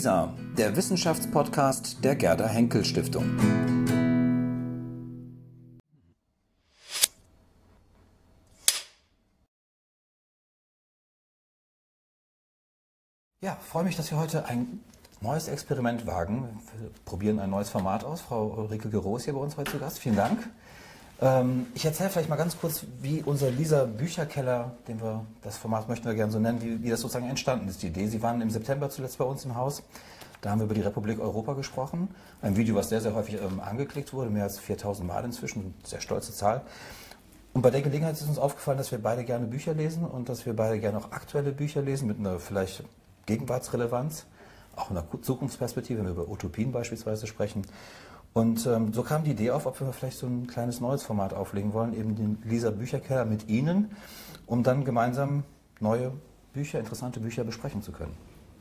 LISA, der Wissenschaftspodcast der Gerda Henkel Stiftung. Ja, freue mich, dass wir heute ein neues Experiment wagen. Wir probieren ein neues Format aus. Frau Ulrike Geroß hier bei uns heute zu Gast. Vielen Dank. Ähm, ich erzähle vielleicht mal ganz kurz, wie unser Lisa Bücherkeller, den wir, das Format möchten wir gerne so nennen, wie, wie das sozusagen entstanden ist, die Idee. Sie waren im September zuletzt bei uns im Haus. Da haben wir über die Republik Europa gesprochen. Ein Video, was sehr, sehr häufig ähm, angeklickt wurde, mehr als 4000 Mal inzwischen, sehr stolze Zahl. Und bei der Gelegenheit ist uns aufgefallen, dass wir beide gerne Bücher lesen und dass wir beide gerne auch aktuelle Bücher lesen mit einer vielleicht Gegenwartsrelevanz, auch in der Zukunftsperspektive, wenn wir über Utopien beispielsweise sprechen. Und ähm, so kam die Idee auf, ob wir vielleicht so ein kleines neues Format auflegen wollen, eben den Lisa Bücherkeller mit Ihnen, um dann gemeinsam neue Bücher, interessante Bücher besprechen zu können.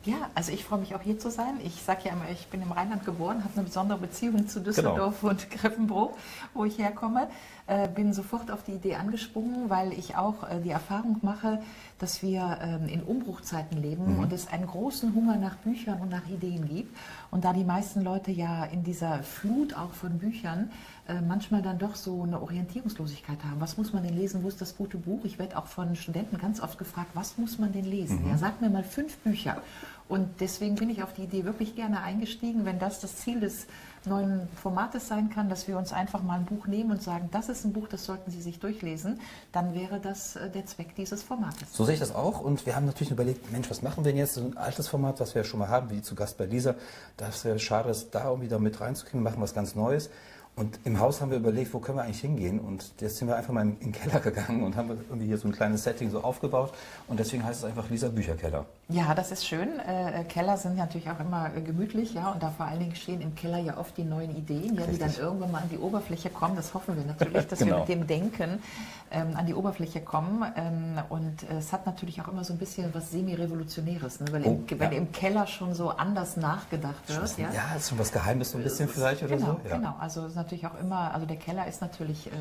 Ja, also ich freue mich auch hier zu sein. Ich sage ja immer, ich bin im Rheinland geboren, habe eine besondere Beziehung zu Düsseldorf genau. und Greffenbruch, wo ich herkomme. Äh, bin sofort auf die Idee angesprungen, weil ich auch äh, die Erfahrung mache, dass wir ähm, in Umbruchzeiten leben mhm. und es einen großen Hunger nach Büchern und nach Ideen gibt. Und da die meisten Leute ja in dieser Flut auch von Büchern äh, manchmal dann doch so eine Orientierungslosigkeit haben. Was muss man denn lesen? Wo ist das gute Buch? Ich werde auch von Studenten ganz oft gefragt, was muss man denn lesen? Mhm. Ja, sag mir mal fünf Bücher. Und deswegen bin ich auf die Idee wirklich gerne eingestiegen, wenn das das Ziel des neuen Formates sein kann, dass wir uns einfach mal ein Buch nehmen und sagen, das ist ein Buch, das sollten Sie sich durchlesen, dann wäre das äh, der Zweck dieses Formates. So sehe ich das auch und wir haben natürlich überlegt, Mensch, was machen wir denn jetzt? So ein altes Format, was wir schon mal haben, wie zu Gast bei Lisa, das wäre schade, das da irgendwie da mit reinzukriegen, machen was ganz Neues. Und im Haus haben wir überlegt, wo können wir eigentlich hingehen? Und jetzt sind wir einfach mal in den Keller gegangen und haben irgendwie hier so ein kleines Setting so aufgebaut. Und deswegen heißt es einfach Lisa Bücherkeller. Ja, das ist schön. Äh, Keller sind natürlich auch immer äh, gemütlich, ja. Und da vor allen Dingen stehen im Keller ja oft die neuen Ideen, ja, die dann irgendwann mal an die Oberfläche kommen. Das hoffen wir natürlich, dass genau. wir mit dem Denken ähm, an die Oberfläche kommen. Ähm, und äh, es hat natürlich auch immer so ein bisschen was semi-revolutionäres, ne? weil oh, im, wenn im Keller schon so anders nachgedacht wird. Ja, ja ist schon was Geheimes so ein bisschen vielleicht oder genau, so. Ja. Genau, also natürlich auch immer, also der Keller ist natürlich äh, äh,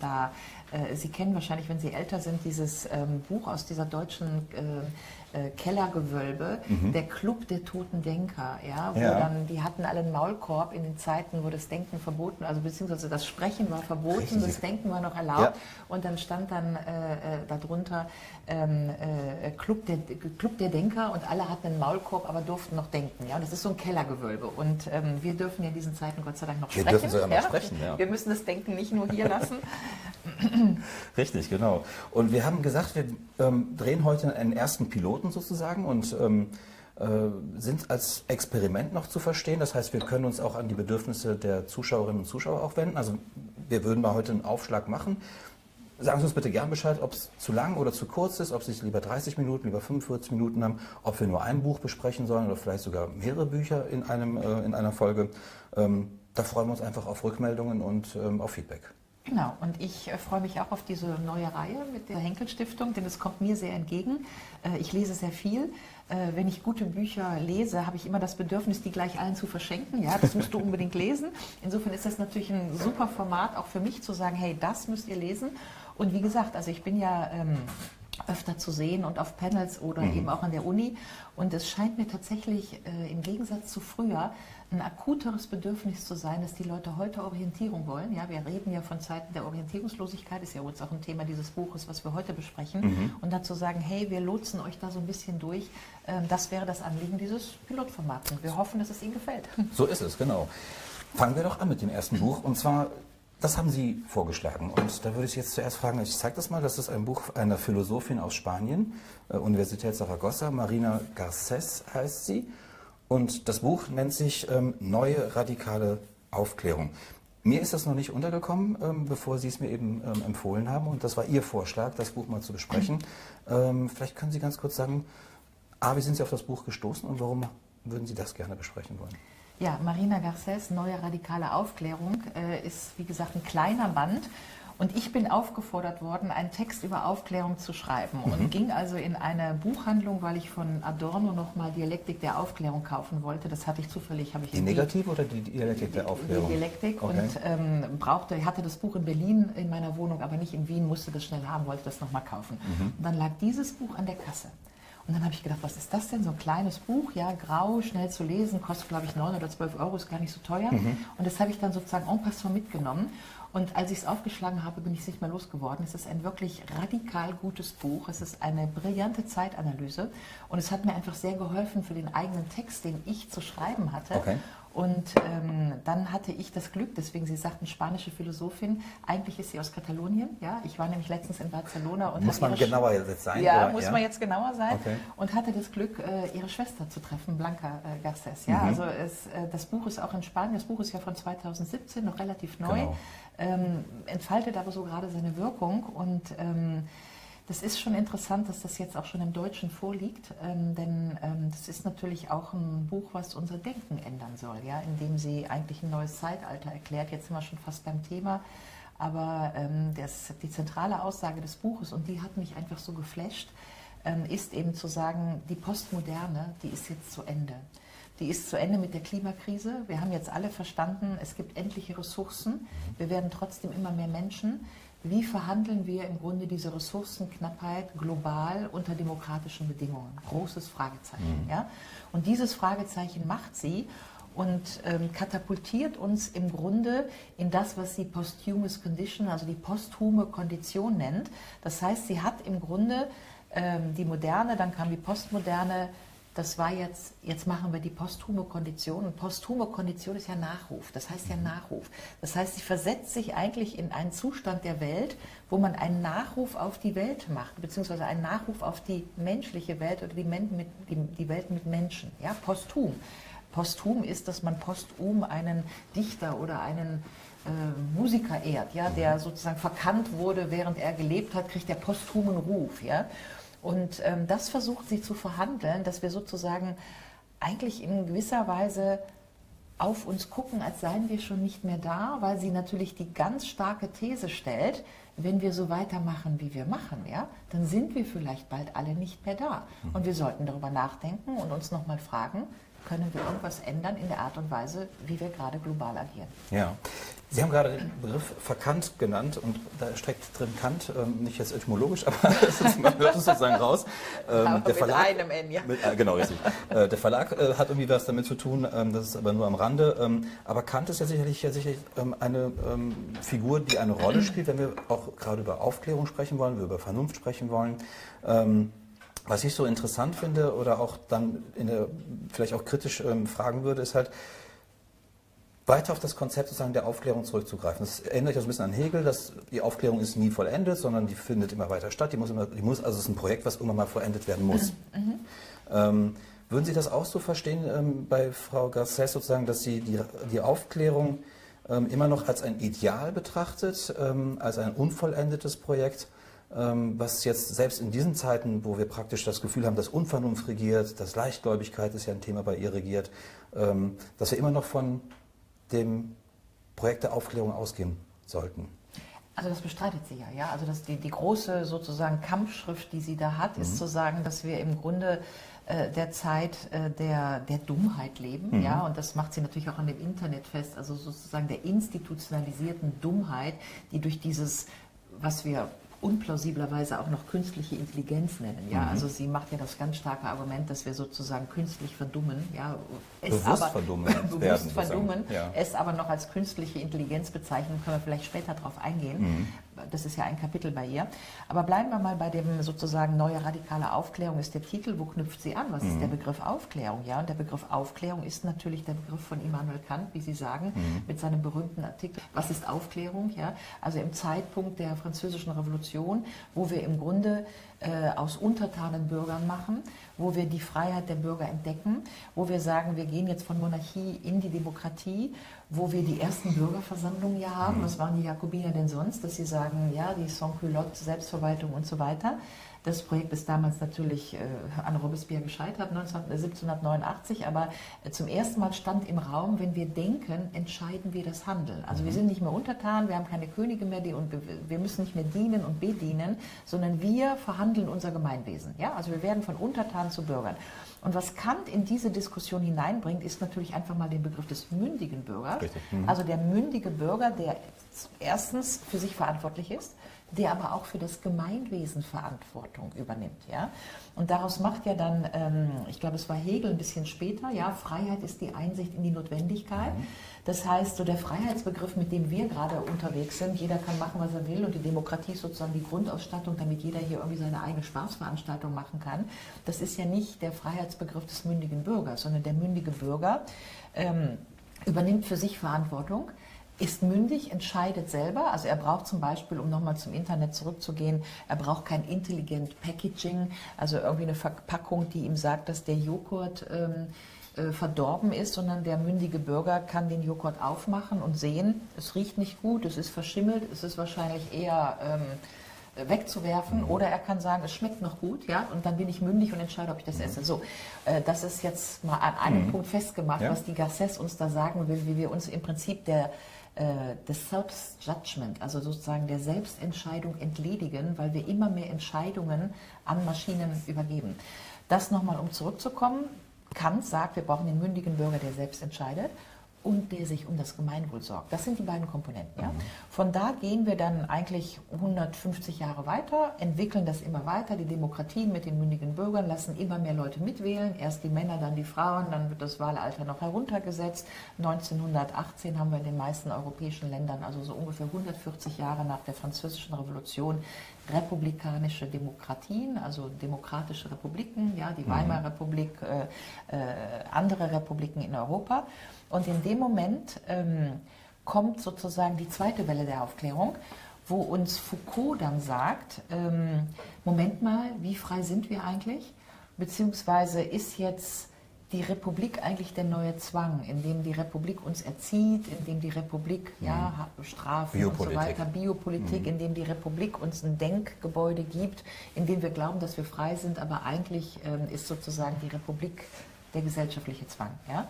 da. Äh, Sie kennen wahrscheinlich, wenn Sie älter sind, dieses ähm, Buch aus dieser deutschen äh, Kellergewölbe, mhm. der Club der toten Denker, ja, wo ja. dann, die hatten alle einen Maulkorb in den Zeiten, wo das Denken verboten, also beziehungsweise das Sprechen war verboten, Richtig. das Denken war noch erlaubt ja. und dann stand dann äh, äh, darunter ähm, äh, Club, der, Club der Denker und alle hatten einen Maulkorb, aber durften noch denken, ja, das ist so ein Kellergewölbe und ähm, wir dürfen ja in diesen Zeiten Gott sei Dank noch wir sprechen. Wir dürfen sogar noch ja? sprechen, ja. Wir müssen das Denken nicht nur hier lassen. Richtig, genau. Und wir haben gesagt, wir ähm, drehen heute einen ersten Piloten Piloten sozusagen und ähm, äh, sind als Experiment noch zu verstehen. Das heißt, wir können uns auch an die Bedürfnisse der Zuschauerinnen und Zuschauer auch wenden. Also wir würden mal heute einen Aufschlag machen. Sagen Sie uns bitte gern Bescheid, ob es zu lang oder zu kurz ist, ob Sie lieber 30 Minuten, lieber 45 Minuten haben, ob wir nur ein Buch besprechen sollen oder vielleicht sogar mehrere Bücher in, einem, äh, in einer Folge. Ähm, da freuen wir uns einfach auf Rückmeldungen und ähm, auf Feedback. Genau, und ich äh, freue mich auch auf diese neue Reihe mit der Henkel Stiftung, denn es kommt mir sehr entgegen. Äh, ich lese sehr viel. Äh, wenn ich gute Bücher lese, habe ich immer das Bedürfnis, die gleich allen zu verschenken. Ja, das musst du unbedingt lesen. Insofern ist das natürlich ein super Format, auch für mich zu sagen, hey, das müsst ihr lesen. Und wie gesagt, also ich bin ja ähm, öfter zu sehen und auf Panels oder mhm. eben auch an der Uni. Und es scheint mir tatsächlich äh, im Gegensatz zu früher ein akuteres Bedürfnis zu sein, dass die Leute heute Orientierung wollen. Ja, wir reden ja von Zeiten der Orientierungslosigkeit, ist ja uns auch ein Thema dieses Buches, was wir heute besprechen. Mhm. Und dazu sagen, hey, wir lotsen euch da so ein bisschen durch. Ähm, das wäre das Anliegen dieses Pilotformats. Und wir hoffen, dass es Ihnen gefällt. So ist es, genau. Fangen wir doch an mit dem ersten Buch. Und zwar das haben Sie vorgeschlagen. Und da würde ich jetzt zuerst fragen, ich zeige das mal, das ist ein Buch einer Philosophin aus Spanien, äh, Universität Saragossa, Marina Garcés heißt sie. Und das Buch nennt sich ähm, Neue radikale Aufklärung. Mir ist das noch nicht untergekommen, ähm, bevor Sie es mir eben ähm, empfohlen haben. Und das war Ihr Vorschlag, das Buch mal zu besprechen. Ähm, vielleicht können Sie ganz kurz sagen, A, wie sind Sie auf das Buch gestoßen und warum würden Sie das gerne besprechen wollen? Ja, Marina Garcés, Neue radikale Aufklärung, äh, ist wie gesagt ein kleiner Band und ich bin aufgefordert worden, einen Text über Aufklärung zu schreiben mhm. und ging also in eine Buchhandlung, weil ich von Adorno nochmal Dialektik der Aufklärung kaufen wollte. Das hatte ich zufällig. Habe ich die Negativ oder die Dialektik der Aufklärung? Die Dialektik okay. und ähm, brauchte, hatte das Buch in Berlin in meiner Wohnung, aber nicht in Wien, musste das schnell haben, wollte das nochmal kaufen. Mhm. Und dann lag dieses Buch an der Kasse. Und dann habe ich gedacht, was ist das denn? So ein kleines Buch, ja, grau, schnell zu lesen, kostet glaube ich 9 oder 12 Euro, ist gar nicht so teuer. Mhm. Und das habe ich dann sozusagen en passant mitgenommen. Und als ich es aufgeschlagen habe, bin ich es nicht mehr losgeworden. Es ist ein wirklich radikal gutes Buch. Es ist eine brillante Zeitanalyse. Und es hat mir einfach sehr geholfen für den eigenen Text, den ich zu schreiben hatte. Okay. Und ähm, dann hatte ich das Glück, deswegen Sie sagten spanische Philosophin, eigentlich ist sie aus Katalonien. Ja, ich war nämlich letztens in Barcelona und muss man genauer jetzt sein? Ja, oder? muss ja? man jetzt genauer sein. Okay. Und hatte das Glück, äh, ihre Schwester zu treffen, Blanca äh, Garces. Ja, mhm. also es, äh, das Buch ist auch in Spanien. Das Buch ist ja von 2017, noch relativ neu, genau. ähm, entfaltet aber so gerade seine Wirkung und ähm, das ist schon interessant, dass das jetzt auch schon im Deutschen vorliegt, ähm, denn ähm, das ist natürlich auch ein Buch, was unser Denken ändern soll, ja, indem sie eigentlich ein neues Zeitalter erklärt. Jetzt sind wir schon fast beim Thema, aber ähm, das, die zentrale Aussage des Buches, und die hat mich einfach so geflasht, ähm, ist eben zu sagen, die Postmoderne, die ist jetzt zu Ende. Die ist zu Ende mit der Klimakrise. Wir haben jetzt alle verstanden, es gibt endliche Ressourcen. Wir werden trotzdem immer mehr Menschen wie verhandeln wir im Grunde diese Ressourcenknappheit global unter demokratischen Bedingungen? Großes Fragezeichen. Mhm. Ja? Und dieses Fragezeichen macht sie und ähm, katapultiert uns im Grunde in das, was sie Posthumous Condition, also die posthume Kondition nennt. Das heißt, sie hat im Grunde ähm, die Moderne, dann kam die Postmoderne, das war jetzt, jetzt machen wir die posthume Kondition. Und posthume Kondition ist ja Nachruf. Das heißt ja Nachruf. Das heißt, sie versetzt sich eigentlich in einen Zustand der Welt, wo man einen Nachruf auf die Welt macht, beziehungsweise einen Nachruf auf die menschliche Welt oder die, mit, die, die Welt mit Menschen. Ja, posthum. Posthum ist, dass man posthum einen Dichter oder einen äh, Musiker ehrt, ja, der sozusagen verkannt wurde, während er gelebt hat, kriegt er posthumen Ruf. Ja. Und ähm, das versucht sie zu verhandeln, dass wir sozusagen eigentlich in gewisser Weise auf uns gucken, als seien wir schon nicht mehr da, weil sie natürlich die ganz starke These stellt, wenn wir so weitermachen, wie wir machen, ja, dann sind wir vielleicht bald alle nicht mehr da. Mhm. Und wir sollten darüber nachdenken und uns nochmal fragen, können wir irgendwas ändern in der Art und Weise, wie wir gerade global agieren. Ja. Sie haben gerade den Begriff verkannt genannt und da steckt drin Kant, ähm, nicht jetzt etymologisch, aber man hört es sozusagen raus. Ähm, aber der Verlag, mit einem N, ja. Mit, äh, genau, richtig. äh, der Verlag äh, hat irgendwie was damit zu tun, ähm, das ist aber nur am Rande. Ähm, aber Kant ist ja sicherlich, ja sicherlich ähm, eine ähm, Figur, die eine Rolle spielt, wenn wir auch gerade über Aufklärung sprechen wollen, wir über Vernunft sprechen wollen. Was ich so interessant finde oder auch dann der, vielleicht auch kritisch ähm, fragen würde, ist halt, weiter auf das Konzept sozusagen der Aufklärung zurückzugreifen. Das erinnert sich so ein bisschen an Hegel, dass die Aufklärung ist nie vollendet, sondern die findet immer weiter statt. Die muss, immer, die muss also es ist ein Projekt, was irgendwann mal vollendet werden muss. Mhm. Ähm, würden Sie das auch so verstehen ähm, bei Frau Garcès sozusagen, dass sie die, die Aufklärung ähm, immer noch als ein Ideal betrachtet, ähm, als ein unvollendetes Projekt? Ähm, was jetzt selbst in diesen Zeiten, wo wir praktisch das Gefühl haben, dass Unvernunft regiert, dass Leichtgläubigkeit ist ja ein Thema bei ihr regiert, ähm, dass wir immer noch von dem Projekt der Aufklärung ausgehen sollten. Also das bestreitet sie ja, ja. Also das, die, die große sozusagen Kampfschrift, die sie da hat, mhm. ist zu sagen, dass wir im Grunde äh, der Zeit äh, der, der Dummheit leben, mhm. ja. Und das macht sie natürlich auch an dem Internet fest, also sozusagen der institutionalisierten Dummheit, die durch dieses, was wir unplausiblerweise auch noch künstliche Intelligenz nennen. Ja? Mhm. Also sie macht ja das ganz starke Argument, dass wir sozusagen künstlich verdummen. Ja? Es bewusst aber, verdummen. bewusst werden, verdummen, ja. es aber noch als künstliche Intelligenz bezeichnen, können wir vielleicht später darauf eingehen. Mhm das ist ja ein Kapitel bei ihr. Aber bleiben wir mal bei dem sozusagen neue radikale Aufklärung ist der Titel. Wo knüpft sie an? Was mhm. ist der Begriff Aufklärung? Ja, und der Begriff Aufklärung ist natürlich der Begriff von Immanuel Kant, wie Sie sagen, mhm. mit seinem berühmten Artikel. Was ist Aufklärung? Ja, also im Zeitpunkt der französischen Revolution, wo wir im Grunde äh, aus untertanen Bürgern machen, wo wir die Freiheit der Bürger entdecken, wo wir sagen, wir gehen jetzt von Monarchie in die Demokratie, wo wir die ersten Bürgerversammlungen ja haben. Mhm. Was waren die Jakobiner denn sonst, dass sie sagen, ja, die Sans-Culotte, Selbstverwaltung und so weiter. Das Projekt ist damals natürlich äh, an Robespierre gescheitert, 19, 1789, aber äh, zum ersten Mal stand im Raum, wenn wir denken, entscheiden wir das Handeln. Also mhm. wir sind nicht mehr untertan, wir haben keine Könige mehr die, und wir müssen nicht mehr dienen und bedienen, sondern wir verhandeln unser Gemeinwesen. Ja? Also wir werden von Untertan zu Bürgern. Und was Kant in diese Diskussion hineinbringt, ist natürlich einfach mal den Begriff des mündigen Bürgers. Mhm. Also der mündige Bürger, der erstens für sich verantwortlich ist, der aber auch für das Gemeinwesen Verantwortung übernimmt. Ja? Und daraus macht ja dann, ähm, ich glaube, es war Hegel ein bisschen später, ja, Freiheit ist die Einsicht in die Notwendigkeit. Mhm. Das heißt, so der Freiheitsbegriff, mit dem wir gerade unterwegs sind, jeder kann machen, was er will und die Demokratie ist sozusagen die Grundausstattung, damit jeder hier irgendwie seine eigene Spaßveranstaltung machen kann, das ist ja nicht der Freiheitsbegriff des mündigen Bürgers, sondern der mündige Bürger ähm, übernimmt für sich Verantwortung ist mündig, entscheidet selber. Also er braucht zum Beispiel, um nochmal zum Internet zurückzugehen, er braucht kein intelligent Packaging, also irgendwie eine Verpackung, die ihm sagt, dass der Joghurt ähm, äh, verdorben ist, sondern der mündige Bürger kann den Joghurt aufmachen und sehen, es riecht nicht gut, es ist verschimmelt, es ist wahrscheinlich eher ähm, wegzuwerfen mhm. oder er kann sagen, es schmeckt noch gut, ja, und dann bin ich mündig und entscheide, ob ich das mhm. esse. So, äh, das ist jetzt mal an einem mhm. Punkt festgemacht, ja. was die Garcès uns da sagen will, wie wir uns im Prinzip der des Self-Judgment, also sozusagen der Selbstentscheidung entledigen, weil wir immer mehr Entscheidungen an Maschinen übergeben. Das nochmal, um zurückzukommen. Kant sagt, wir brauchen den mündigen Bürger, der selbst entscheidet und der sich um das Gemeinwohl sorgt. Das sind die beiden Komponenten. Ja? Mhm. Von da gehen wir dann eigentlich 150 Jahre weiter, entwickeln das immer weiter, die Demokratien mit den mündigen Bürgern, lassen immer mehr Leute mitwählen, erst die Männer, dann die Frauen, dann wird das Wahlalter noch heruntergesetzt. 1918 haben wir in den meisten europäischen Ländern, also so ungefähr 140 Jahre nach der Französischen Revolution, republikanische Demokratien, also demokratische Republiken, ja, die mhm. Weimarer Republik, äh, äh, andere Republiken in Europa. Und in dem Moment ähm, kommt sozusagen die zweite Welle der Aufklärung, wo uns Foucault dann sagt, ähm, Moment mal, wie frei sind wir eigentlich? Beziehungsweise ist jetzt die Republik eigentlich der neue Zwang, in dem die Republik uns erzieht, in dem die Republik mhm. ja, Strafen und so weiter, Biopolitik, mhm. in dem die Republik uns ein Denkgebäude gibt, in dem wir glauben, dass wir frei sind, aber eigentlich ähm, ist sozusagen die Republik der gesellschaftliche Zwang. Ja?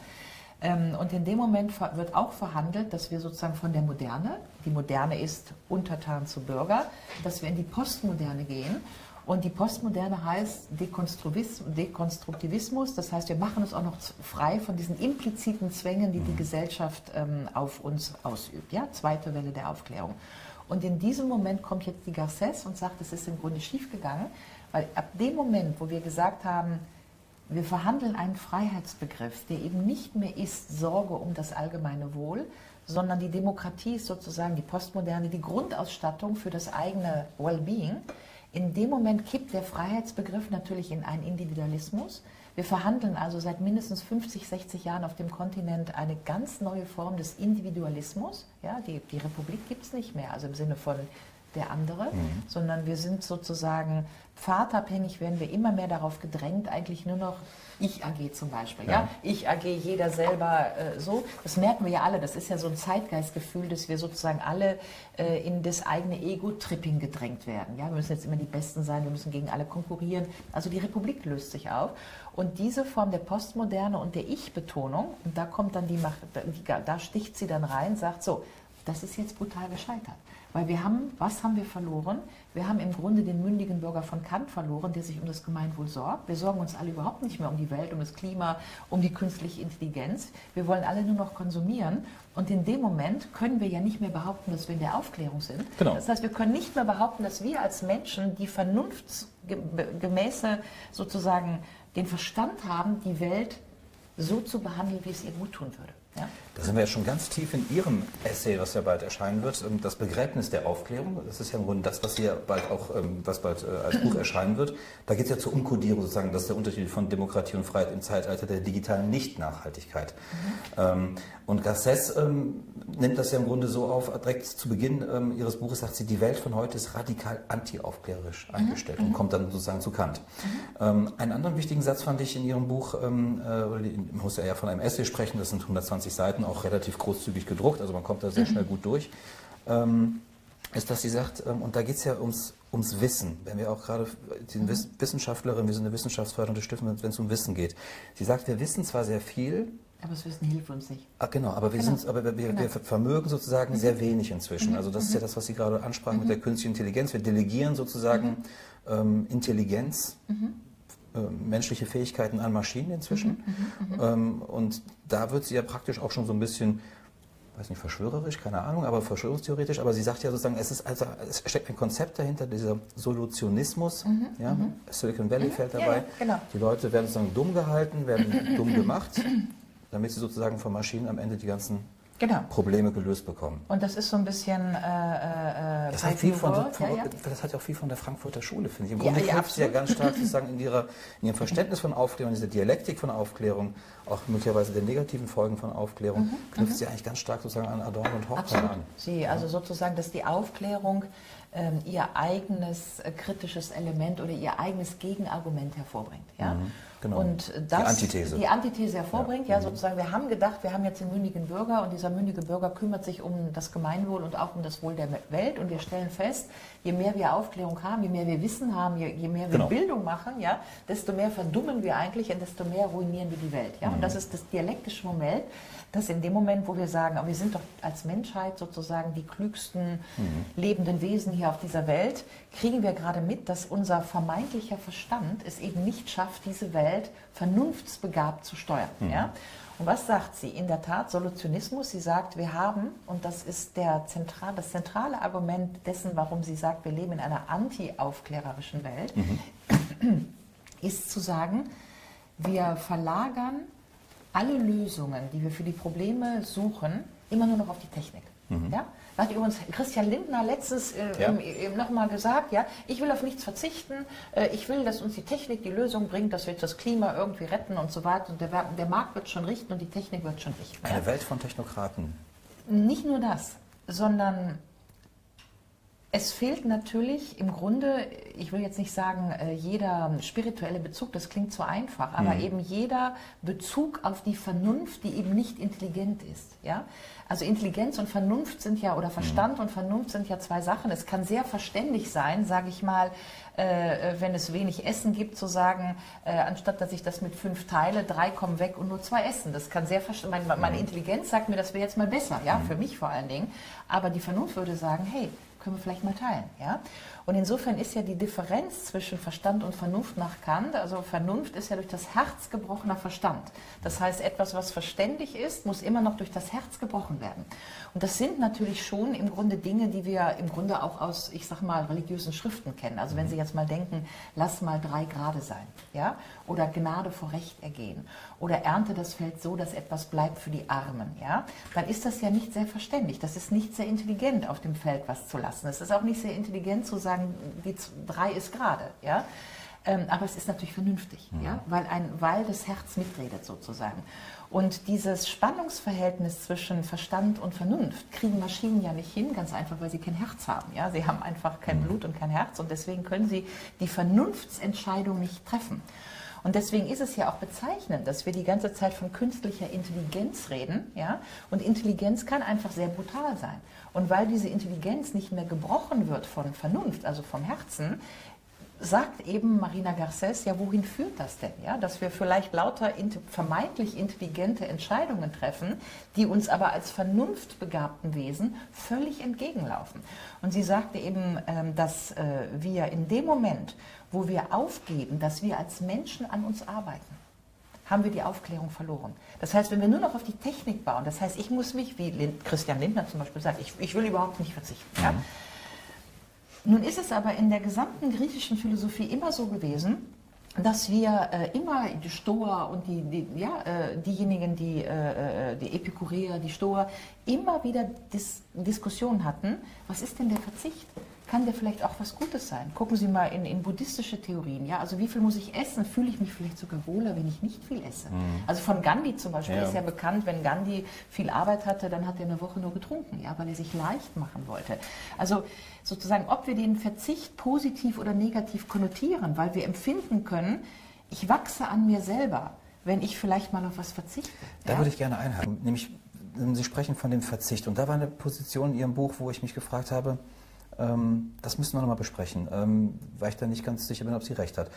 Ähm, und in dem Moment wird auch verhandelt, dass wir sozusagen von der Moderne, die Moderne ist untertan zu Bürger, dass wir in die Postmoderne gehen. Und die Postmoderne heißt Dekonstruktivismus, das heißt, wir machen uns auch noch frei von diesen impliziten Zwängen, die die mhm. Gesellschaft ähm, auf uns ausübt. Ja? Zweite Welle der Aufklärung. Und in diesem Moment kommt jetzt die Garcès und sagt, es ist im Grunde schiefgegangen, weil ab dem Moment, wo wir gesagt haben, wir verhandeln einen Freiheitsbegriff, der eben nicht mehr ist Sorge um das allgemeine Wohl, sondern die Demokratie ist sozusagen die Postmoderne, die Grundausstattung für das eigene Wellbeing. In dem Moment kippt der Freiheitsbegriff natürlich in einen Individualismus. Wir verhandeln also seit mindestens 50, 60 Jahren auf dem Kontinent eine ganz neue Form des Individualismus. Ja, die, die Republik gibt es nicht mehr, also im Sinne von der andere, mhm. sondern wir sind sozusagen pfadabhängig, werden wir immer mehr darauf gedrängt, eigentlich nur noch ich AG zum Beispiel. Ja. ja? Ich AG, jeder selber äh, so. Das merken wir ja alle. Das ist ja so ein Zeitgeistgefühl, dass wir sozusagen alle äh, in das eigene Ego-Tripping gedrängt werden. Ja? Wir müssen jetzt immer die Besten sein, wir müssen gegen alle konkurrieren. Also die Republik löst sich auf. Und diese Form der Postmoderne und der Ich-Betonung, und da kommt dann die Macht, da sticht sie dann rein, sagt so, das ist jetzt brutal gescheitert. Weil wir haben, was haben wir verloren? Wir haben im Grunde den mündigen Bürger von Kant verloren, der sich um das Gemeinwohl sorgt. Wir sorgen uns alle überhaupt nicht mehr um die Welt, um das Klima, um die künstliche Intelligenz. Wir wollen alle nur noch konsumieren. Und in dem Moment können wir ja nicht mehr behaupten, dass wir in der Aufklärung sind. Genau. Das heißt, wir können nicht mehr behaupten, dass wir als Menschen die vernunftsgemäße sozusagen den Verstand haben, die Welt so zu behandeln, wie es ihr gut tun würde. Ja? Da sind wir ja schon ganz tief in Ihrem Essay, was ja bald erscheinen wird, ähm, das Begräbnis der Aufklärung. Das ist ja im Grunde das, was hier bald auch, ähm, was bald äh, als Buch erscheinen wird. Da geht es ja zur Umkodierung sozusagen, das ist der Unterschied von Demokratie und Freiheit im Zeitalter der digitalen Nicht-Nachhaltigkeit. Mhm. Und Garcès ähm, nimmt das ja im Grunde so auf, direkt zu Beginn ähm, ihres Buches sagt sie, die Welt von heute ist radikal anti-aufklärerisch mhm. eingestellt mhm. und kommt dann sozusagen zu Kant. Mhm. Ähm, einen anderen wichtigen Satz fand ich in ihrem Buch, ähm, äh, man muss ja von einem Essay sprechen, das sind 120 Seiten, auch relativ großzügig gedruckt, also man kommt da sehr mhm. schnell gut durch, ähm, ist, dass sie sagt, ähm, und da geht es ja ums, ums Wissen, wenn wir auch gerade, die mhm. Wissenschaftlerin, wir sind eine Wissenschaftsförderende Stiftung, wenn es um Wissen geht. Sie sagt, wir wissen zwar sehr viel, aber das Wissen hilft uns nicht. Ach, genau, aber wir, genau. Sind, aber wir, genau. wir vermögen sozusagen mhm. sehr wenig inzwischen. Mhm. Also das mhm. ist ja das, was Sie gerade ansprachen mhm. mit der künstlichen Intelligenz. Wir delegieren sozusagen ähm, Intelligenz, menschliche Fähigkeiten an Maschinen inzwischen. Ähm, und da wird sie ja praktisch auch schon so ein bisschen weiß nicht, verschwörerisch, keine Ahnung, aber verschwörungstheoretisch, aber sie sagt ja sozusagen, es, ist also, es steckt ein Konzept dahinter, dieser Solutionismus, mhm, ja, mhm. Silicon Valley mhm. fällt dabei. Ja, genau. Die Leute werden sozusagen dumm gehalten, werden dumm gemacht, damit sie sozusagen von Maschinen am Ende die ganzen genau. Probleme gelöst bekommen. Und das ist so ein bisschen. Äh, äh, das, hat viel von, von, ja, ja. das hat ja auch viel von der Frankfurter Schule, finde ich. Im Grunde ja, knüpft sie ja ganz stark sozusagen in, ihrer, in ihrem Verständnis von Aufklärung, dieser Dialektik von Aufklärung, auch möglicherweise der negativen Folgen von Aufklärung, mhm, knüpft mhm. sie eigentlich ganz stark sozusagen an Adorno und Horkheimer an. Sie, also sozusagen, dass die Aufklärung ihr eigenes äh, kritisches Element oder ihr eigenes Gegenargument hervorbringt. Ja? Mhm. Genau. Und das, die Antithese. Die Antithese hervorbringt, ja, ja mhm. sozusagen, wir haben gedacht, wir haben jetzt den mündigen Bürger und dieser mündige Bürger kümmert sich um das Gemeinwohl und auch um das Wohl der Welt und wir stellen fest, je mehr wir Aufklärung haben, je mehr wir Wissen haben, je, je mehr wir genau. Bildung machen, ja, desto mehr verdummen wir eigentlich und desto mehr ruinieren wir die Welt. Ja? Mhm. Und das ist das dialektische Moment, dass in dem Moment, wo wir sagen, aber wir sind doch als Menschheit sozusagen die klügsten mhm. lebenden Wesen hier auf dieser Welt, kriegen wir gerade mit, dass unser vermeintlicher Verstand es eben nicht schafft, diese Welt vernunftsbegabt zu steuern. Mhm. Ja? Und was sagt sie? In der Tat, Solutionismus, sie sagt, wir haben, und das ist der zentral, das zentrale Argument dessen, warum sie sagt, wir leben in einer anti-aufklärerischen Welt, mhm. ist zu sagen, wir verlagern alle Lösungen, die wir für die Probleme suchen, immer nur noch auf die Technik. Mhm. Ja? Da hat übrigens Christian Lindner letztens äh, ja. nochmal gesagt, ja, ich will auf nichts verzichten, äh, ich will, dass uns die Technik die Lösung bringt, dass wir das Klima irgendwie retten und so weiter. Und der, der Markt wird schon richten und die Technik wird schon richten. Eine ja? Welt von Technokraten. Nicht nur das, sondern es fehlt natürlich im Grunde, ich will jetzt nicht sagen, äh, jeder spirituelle Bezug, das klingt zu einfach, aber mhm. eben jeder Bezug auf die Vernunft, die eben nicht intelligent ist. Ja? Also Intelligenz und Vernunft sind ja, oder Verstand mhm. und Vernunft sind ja zwei Sachen. Es kann sehr verständig sein, sage ich mal, äh, wenn es wenig Essen gibt, zu sagen, äh, anstatt dass ich das mit fünf teile, drei kommen weg und nur zwei essen. Das kann sehr verständig, meine, meine mhm. Intelligenz sagt mir, das wäre jetzt mal besser, ja, mhm. für mich vor allen Dingen. Aber die Vernunft würde sagen, hey, können wir vielleicht mal teilen. Ja? Und insofern ist ja die Differenz zwischen Verstand und Vernunft nach Kant, also Vernunft ist ja durch das Herz gebrochener Verstand. Das heißt, etwas, was verständig ist, muss immer noch durch das Herz gebrochen werden. Und das sind natürlich schon im Grunde Dinge, die wir im Grunde auch aus, ich sag mal, religiösen Schriften kennen. Also wenn Sie jetzt mal denken, lass mal drei Grade sein, ja, oder Gnade vor Recht ergehen, oder ernte das Feld so, dass etwas bleibt für die Armen, ja, dann ist das ja nicht sehr verständlich. Das ist nicht sehr intelligent, auf dem Feld was zu lassen. Es ist auch nicht sehr intelligent zu sagen, die drei ist gerade, ja. Ähm, aber es ist natürlich vernünftig, mhm. ja, weil, ein, weil das Herz mitredet sozusagen. Und dieses Spannungsverhältnis zwischen Verstand und Vernunft kriegen Maschinen ja nicht hin, ganz einfach, weil sie kein Herz haben. Ja? Sie haben einfach kein mhm. Blut und kein Herz und deswegen können sie die Vernunftsentscheidung nicht treffen. Und deswegen ist es ja auch bezeichnend, dass wir die ganze Zeit von künstlicher Intelligenz reden. Ja? Und Intelligenz kann einfach sehr brutal sein. Und weil diese Intelligenz nicht mehr gebrochen wird von Vernunft, also vom Herzen, sagt eben Marina Garcés, ja, wohin führt das denn? Ja, dass wir vielleicht lauter vermeintlich intelligente Entscheidungen treffen, die uns aber als vernunftbegabten Wesen völlig entgegenlaufen. Und sie sagte eben, ähm, dass äh, wir in dem Moment, wo wir aufgeben, dass wir als Menschen an uns arbeiten, haben wir die Aufklärung verloren. Das heißt, wenn wir nur noch auf die Technik bauen, das heißt, ich muss mich, wie Christian Lindner zum Beispiel sagt, ich, ich will überhaupt nicht verzichten. Ja? Mhm nun ist es aber in der gesamten griechischen Philosophie immer so gewesen, dass wir äh, immer die Stoa und die, die ja, äh, diejenigen, die, äh, äh die Epikureer, die Stoa, immer wieder Dis Diskussionen hatten, was ist denn der Verzicht? Kann der vielleicht auch was Gutes sein. Gucken Sie mal in, in buddhistische Theorien. Ja? Also wie viel muss ich essen? Fühle ich mich vielleicht sogar wohler, wenn ich nicht viel esse? Mhm. Also von Gandhi zum Beispiel ja. ist ja bekannt, wenn Gandhi viel Arbeit hatte, dann hat er eine Woche nur getrunken, ja, weil er sich leicht machen wollte. Also sozusagen, ob wir den Verzicht positiv oder negativ konnotieren, weil wir empfinden können, ich wachse an mir selber, wenn ich vielleicht mal auf was verzichte. Da ja? würde ich gerne einhaken, nämlich Sie sprechen von dem Verzicht. Und da war eine Position in Ihrem Buch, wo ich mich gefragt habe, ähm, das müssen wir nochmal besprechen, ähm, weil ich da nicht ganz sicher bin, ob sie recht hat.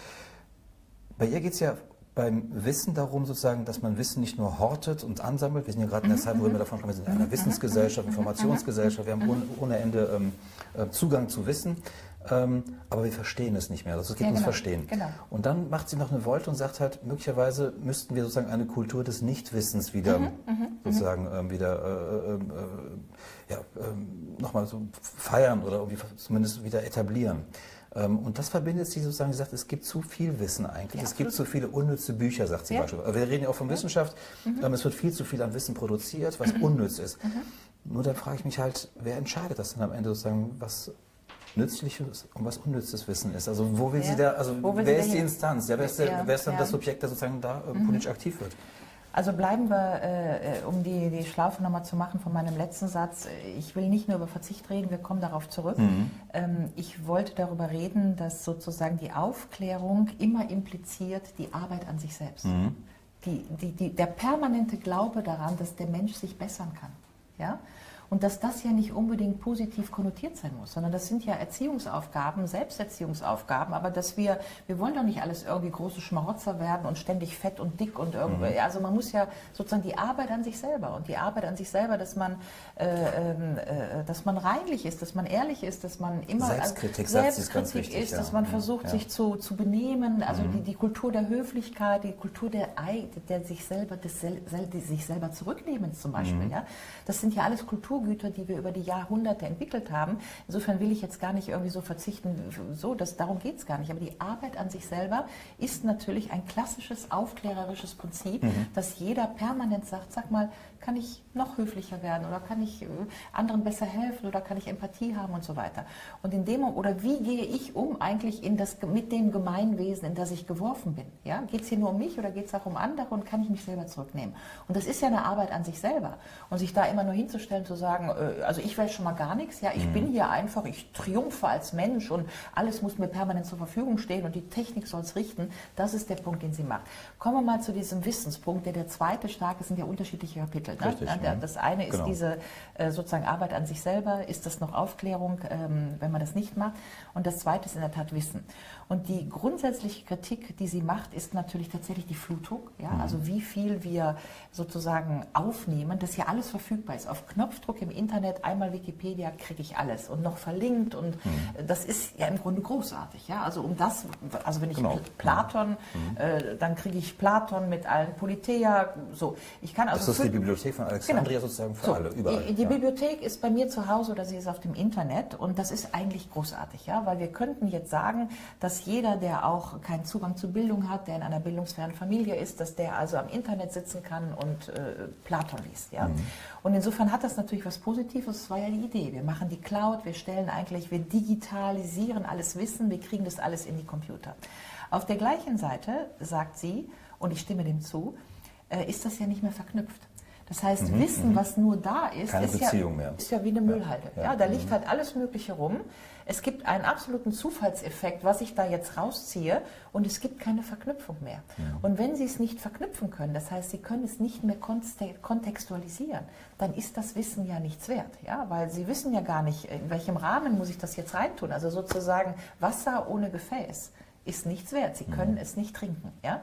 Bei ihr geht es ja beim Wissen darum, sozusagen, dass man Wissen nicht nur hortet und ansammelt. Wir sind ja gerade in der Zeit, wo wir davon sprechen, wir sind in einer Wissensgesellschaft, Informationsgesellschaft, wir haben ohne, ohne Ende ähm, äh, Zugang zu Wissen. Ähm, aber wir verstehen es nicht mehr. Also es geht ja, genau, Verstehen. Genau. Und dann macht sie noch eine Wolte und sagt halt, möglicherweise müssten wir sozusagen eine Kultur des Nichtwissens wieder mhm, mhm, mhm. sozusagen ähm, wieder äh, äh, äh, ja, äh, nochmal so feiern oder irgendwie zumindest wieder etablieren. Ähm, und das verbindet sie sozusagen, sie sagt, es gibt zu viel Wissen eigentlich. Ja, es gibt zu viele unnütze Bücher, sagt sie ja. beispielsweise. Wir reden ja auch von Wissenschaft. Mhm. Ähm, es wird viel zu viel an Wissen produziert, was mhm. unnütz ist. Mhm. Nur dann frage ich mich halt, wer entscheidet das denn am Ende sozusagen, was nützliches und was unnützes Wissen ist. Also wo will ja. sie da, also wer ist die Instanz? Ja, wer ist, der, wer ist dann das Subjekt, der sozusagen da äh, mhm. politisch aktiv wird? Also bleiben wir, äh, um die, die Schlaufe nochmal zu machen von meinem letzten Satz. Ich will nicht nur über Verzicht reden, wir kommen darauf zurück. Mhm. Ähm, ich wollte darüber reden, dass sozusagen die Aufklärung immer impliziert die Arbeit an sich selbst. Mhm. Die, die, die, der permanente Glaube daran, dass der Mensch sich bessern kann. Ja? Und dass das ja nicht unbedingt positiv konnotiert sein muss, sondern das sind ja Erziehungsaufgaben, Selbsterziehungsaufgaben, aber dass wir, wir wollen doch nicht alles irgendwie große Schmarotzer werden und ständig fett und dick und irgendwie, mhm. also man muss ja sozusagen die Arbeit an sich selber und die Arbeit an sich selber, dass man, äh, ähm, äh, dass man reinlich ist, dass man ehrlich ist, dass man immer Selbstkritik, also, Selbstkritik ist, wichtig, dass man versucht, ja. sich zu, zu benehmen, also mhm. die, die Kultur der Höflichkeit, die Kultur der, der sich selber, des sich selber zurücknehmens zum Beispiel, mhm. ja, das sind ja alles Kulturen, Kulturgüter, die wir über die Jahrhunderte entwickelt haben. Insofern will ich jetzt gar nicht irgendwie so verzichten, so, das, darum geht es gar nicht. Aber die Arbeit an sich selber ist natürlich ein klassisches aufklärerisches Prinzip, mhm. dass jeder permanent sagt, sag mal, kann ich noch höflicher werden oder kann ich äh, anderen besser helfen oder kann ich Empathie haben und so weiter. Und in dem oder wie gehe ich um eigentlich in das, mit dem Gemeinwesen, in das ich geworfen bin? Ja? Geht es hier nur um mich oder geht es auch um andere und kann ich mich selber zurücknehmen? Und das ist ja eine Arbeit an sich selber. Und sich da immer nur hinzustellen, zu sagen, äh, also ich weiß schon mal gar nichts, ja, ich mhm. bin hier einfach, ich triumphe als Mensch und alles muss mir permanent zur Verfügung stehen und die Technik soll es richten, das ist der Punkt, den sie macht. Kommen wir mal zu diesem Wissenspunkt, der der zweite starke sind ja unterschiedliche Kapitel. Ne? Richtig, ja. Das eine ist genau. diese äh, sozusagen Arbeit an sich selber, ist das noch Aufklärung, ähm, wenn man das nicht macht. Und das zweite ist in der Tat Wissen. Und die grundsätzliche Kritik, die sie macht, ist natürlich tatsächlich die Flutung. Ja? Mhm. Also wie viel wir sozusagen aufnehmen, dass hier alles verfügbar ist. Auf Knopfdruck im Internet, einmal Wikipedia, kriege ich alles und noch verlinkt. Und mhm. das ist ja im Grunde großartig. Ja? Also um das, also wenn ich genau. Platon, mhm. äh, dann kriege ich Platon mit allen Politeia. So, ich kann also das ist die Bibliothek von Alexandria genau. sozusagen für so, alle, überall. Die, die ja. Bibliothek ist bei mir zu Hause oder sie ist auf dem Internet und das ist eigentlich großartig, ja, weil wir könnten jetzt sagen, dass dass jeder, der auch keinen Zugang zu Bildung hat, der in einer bildungsfernen Familie ist, dass der also am Internet sitzen kann und äh, Platon liest. Ja? Mhm. Und insofern hat das natürlich was Positives, das war ja die Idee. Wir machen die Cloud, wir stellen eigentlich, wir digitalisieren alles Wissen, wir kriegen das alles in die Computer. Auf der gleichen Seite sagt sie, und ich stimme dem zu, äh, ist das ja nicht mehr verknüpft. Das heißt, mhm, Wissen, mhm. was nur da ist, ist ja, ist ja, wie eine Müllhalde. Ja, ja da liegt mhm. halt alles Mögliche rum. Es gibt einen absoluten Zufallseffekt, was ich da jetzt rausziehe, und es gibt keine Verknüpfung mehr. Ja. Und wenn Sie es nicht verknüpfen können, das heißt, Sie können es nicht mehr kontextualisieren, dann ist das Wissen ja nichts wert. Ja? Weil Sie wissen ja gar nicht, in welchem Rahmen muss ich das jetzt reintun. Also sozusagen Wasser ohne Gefäß ist nichts wert. Sie können mhm. es nicht trinken. Ja?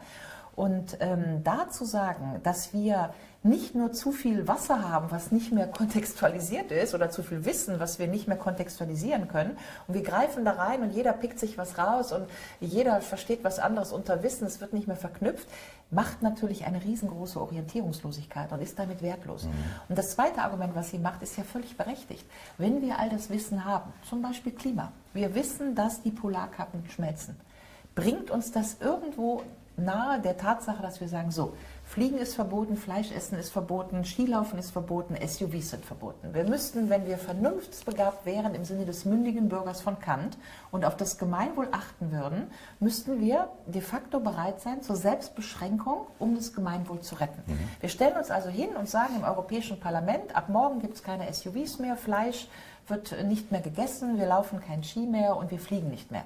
Und ähm, da zu sagen, dass wir nicht nur zu viel Wasser haben, was nicht mehr kontextualisiert ist, oder zu viel Wissen, was wir nicht mehr kontextualisieren können, und wir greifen da rein und jeder pickt sich was raus und jeder versteht was anderes unter Wissen, es wird nicht mehr verknüpft, macht natürlich eine riesengroße Orientierungslosigkeit und ist damit wertlos. Mhm. Und das zweite Argument, was sie macht, ist ja völlig berechtigt. Wenn wir all das Wissen haben, zum Beispiel Klima, wir wissen, dass die Polarkappen schmelzen, bringt uns das irgendwo nahe der Tatsache, dass wir sagen, so, Fliegen ist verboten, Fleischessen ist verboten, Skilaufen ist verboten, SUVs sind verboten. Wir müssten, wenn wir vernunftsbegabt wären im Sinne des mündigen Bürgers von Kant und auf das Gemeinwohl achten würden, müssten wir de facto bereit sein zur Selbstbeschränkung, um das Gemeinwohl zu retten. Mhm. Wir stellen uns also hin und sagen im Europäischen Parlament, ab morgen gibt es keine SUVs mehr, Fleisch wird nicht mehr gegessen, wir laufen kein Ski mehr und wir fliegen nicht mehr.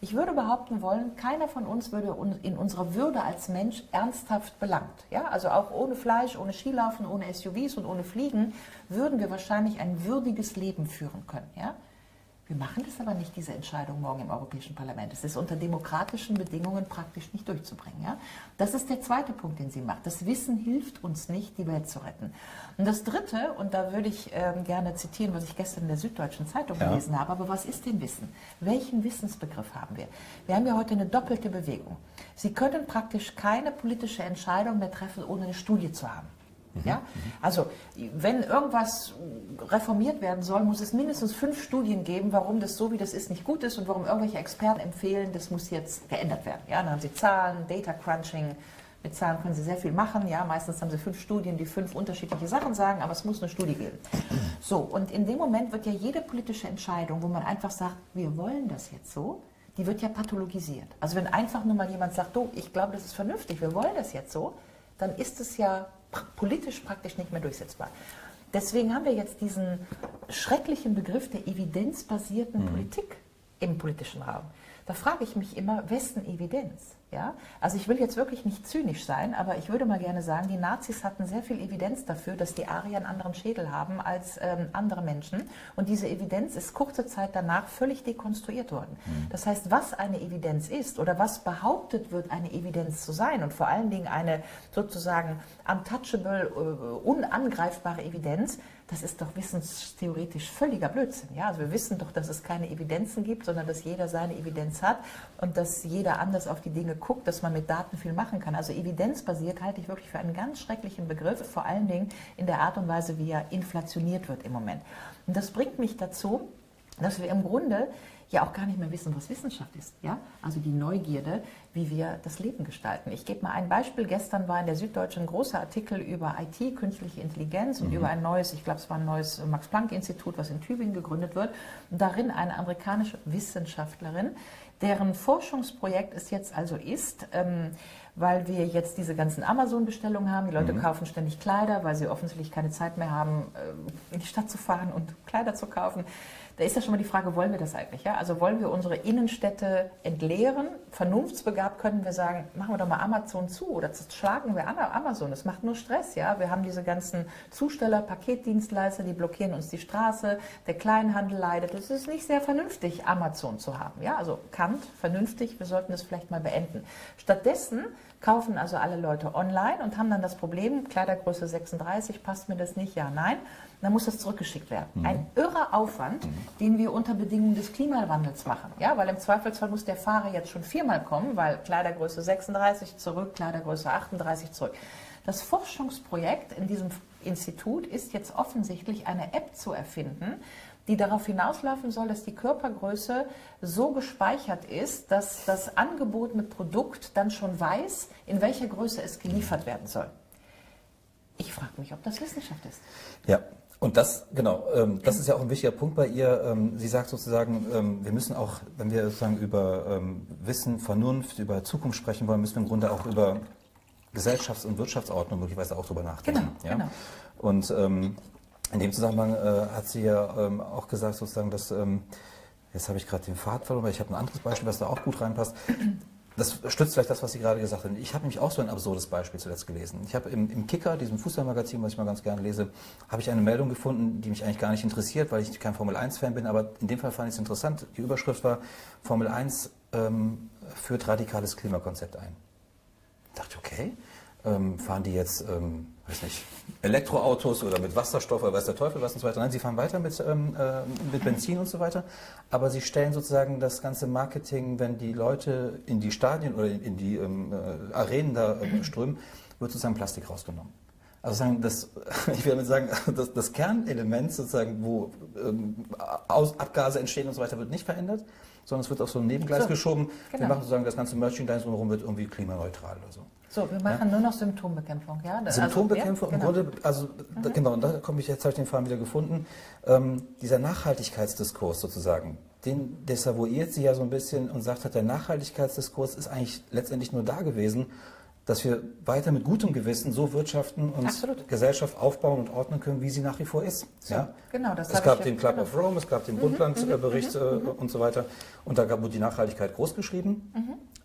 Ich würde behaupten wollen, keiner von uns würde in unserer Würde als Mensch ernsthaft belangt. Ja? Also auch ohne Fleisch, ohne Skilaufen, ohne SUVs und ohne Fliegen würden wir wahrscheinlich ein würdiges Leben führen können. Ja? Wir machen das aber nicht, diese Entscheidung morgen im Europäischen Parlament. Es ist unter demokratischen Bedingungen praktisch nicht durchzubringen. Ja? Das ist der zweite Punkt, den sie macht. Das Wissen hilft uns nicht, die Welt zu retten. Und das Dritte, und da würde ich ähm, gerne zitieren, was ich gestern in der Süddeutschen Zeitung ja. gelesen habe, aber was ist denn Wissen? Welchen Wissensbegriff haben wir? Wir haben ja heute eine doppelte Bewegung. Sie können praktisch keine politische Entscheidung mehr treffen, ohne eine Studie zu haben. Ja? Also wenn irgendwas reformiert werden soll, muss es mindestens fünf Studien geben, warum das so, wie das ist, nicht gut ist und warum irgendwelche Experten empfehlen, das muss jetzt geändert werden. Ja? Dann haben Sie Zahlen, Data Crunching, mit Zahlen können Sie sehr viel machen. Ja? Meistens haben Sie fünf Studien, die fünf unterschiedliche Sachen sagen, aber es muss eine Studie geben. So, und in dem Moment wird ja jede politische Entscheidung, wo man einfach sagt, wir wollen das jetzt so, die wird ja pathologisiert. Also wenn einfach nur mal jemand sagt, oh, ich glaube, das ist vernünftig, wir wollen das jetzt so, dann ist es ja politisch praktisch nicht mehr durchsetzbar. Deswegen haben wir jetzt diesen schrecklichen Begriff der evidenzbasierten mhm. Politik im politischen Raum. Da frage ich mich immer, wessen Evidenz? Ja? Also ich will jetzt wirklich nicht zynisch sein, aber ich würde mal gerne sagen, die Nazis hatten sehr viel Evidenz dafür, dass die Arier einen anderen Schädel haben als ähm, andere Menschen. Und diese Evidenz ist kurze Zeit danach völlig dekonstruiert worden. Mhm. Das heißt, was eine Evidenz ist oder was behauptet wird, eine Evidenz zu sein und vor allen Dingen eine sozusagen untouchable, äh, unangreifbare Evidenz, das ist doch wissenstheoretisch völliger Blödsinn. Ja? Also wir wissen doch, dass es keine Evidenzen gibt, sondern dass jeder seine Evidenz hat und dass jeder anders auf die Dinge guckt, dass man mit Daten viel machen kann. Also evidenzbasiert halte ich wirklich für einen ganz schrecklichen Begriff, vor allen Dingen in der Art und Weise, wie er inflationiert wird im Moment. Und das bringt mich dazu, dass wir im Grunde ja auch gar nicht mehr wissen, was Wissenschaft ist. Ja? Also die Neugierde, wie wir das Leben gestalten. Ich gebe mal ein Beispiel. Gestern war in der Süddeutschen ein großer Artikel über IT, künstliche Intelligenz und mhm. über ein neues, ich glaube, es war ein neues Max-Planck-Institut, was in Tübingen gegründet wird. Und darin eine amerikanische Wissenschaftlerin, deren Forschungsprojekt es jetzt also ist, ähm, weil wir jetzt diese ganzen Amazon-Bestellungen haben. Die Leute mhm. kaufen ständig Kleider, weil sie offensichtlich keine Zeit mehr haben, äh, in die Stadt zu fahren und Kleider zu kaufen. Da ist ja schon mal die Frage, wollen wir das eigentlich? Ja? Also wollen wir unsere Innenstädte entleeren? Vernunftsbegabt können wir sagen, machen wir doch mal Amazon zu oder schlagen wir Amazon. Das macht nur Stress. Ja? Wir haben diese ganzen Zusteller, Paketdienstleister, die blockieren uns die Straße. Der Kleinhandel leidet. Es ist nicht sehr vernünftig, Amazon zu haben. Ja? Also Kant, vernünftig, wir sollten das vielleicht mal beenden. Stattdessen kaufen also alle Leute online und haben dann das Problem, Kleidergröße 36, passt mir das nicht? Ja, nein dann muss das zurückgeschickt werden. Mhm. Ein irrer Aufwand, mhm. den wir unter Bedingungen des Klimawandels machen. Ja, weil im Zweifelsfall muss der Fahrer jetzt schon viermal kommen, weil Kleidergröße 36 zurück, Kleidergröße 38 zurück. Das Forschungsprojekt in diesem Institut ist jetzt offensichtlich eine App zu erfinden, die darauf hinauslaufen soll, dass die Körpergröße so gespeichert ist, dass das Angebot mit Produkt dann schon weiß, in welcher Größe es geliefert werden soll. Ich frage mich, ob das Wissenschaft ist. Ja, und das, genau, ähm, das ist ja auch ein wichtiger Punkt bei ihr. Ähm, sie sagt sozusagen, ähm, wir müssen auch, wenn wir sozusagen über ähm, Wissen, Vernunft, über Zukunft sprechen wollen, müssen wir im Grunde auch über Gesellschafts- und Wirtschaftsordnung möglicherweise auch darüber nachdenken. Genau, ja? genau. Und ähm, in dem Zusammenhang äh, hat sie ja ähm, auch gesagt, sozusagen, dass, jetzt habe ich gerade den Pfad verloren, weil ich habe ein anderes Beispiel, was da auch gut reinpasst das stützt vielleicht das, was Sie gerade gesagt haben. Ich habe nämlich auch so ein absurdes Beispiel zuletzt gelesen. Ich habe im, im, Kicker, diesem Fußballmagazin, was ich mal ganz gerne lese, habe ich eine Meldung gefunden, die mich eigentlich gar nicht interessiert, weil ich kein Formel-1-Fan bin, aber in dem Fall fand ich es interessant. Die Überschrift war, Formel 1 ähm, führt radikales Klimakonzept ein. Ich dachte, okay, ähm, fahren die jetzt, ähm, weiß nicht, Elektroautos oder mit Wasserstoff oder weiß der Teufel was und so weiter. Nein, sie fahren weiter mit, ähm, äh, mit Benzin und so weiter. Aber sie stellen sozusagen das ganze Marketing, wenn die Leute in die Stadien oder in die ähm, äh, Arenen da äh, strömen, wird sozusagen Plastik rausgenommen. Also sagen, das, ich würde sagen, das, das Kernelement sozusagen, wo ähm, Aus, Abgase entstehen und so weiter, wird nicht verändert, sondern es wird auf so ein Nebengleis so, geschoben. Genau. Wir machen sozusagen das ganze Merchandise drumherum wird irgendwie klimaneutral oder so. So, wir machen ja? nur noch Symptombekämpfung, ja? Also, Symptombekämpfung also, ja, genau. im Grunde, also mhm. da, genau, und da komme ich jetzt habe ich den Fall wieder gefunden. Ähm, dieser Nachhaltigkeitsdiskurs sozusagen, den desavouiert sie ja so ein bisschen und sagt, hat der Nachhaltigkeitsdiskurs ist eigentlich letztendlich nur da gewesen, dass wir weiter mit gutem Gewissen so wirtschaften und Absolut. Gesellschaft aufbauen und ordnen können, wie sie nach wie vor ist. So, ja? Genau, das es gab den Club genau. of Rome, es gab den mhm, Bundlandbericht mhm, äh, mhm, und so weiter und da wurde die Nachhaltigkeit großgeschrieben.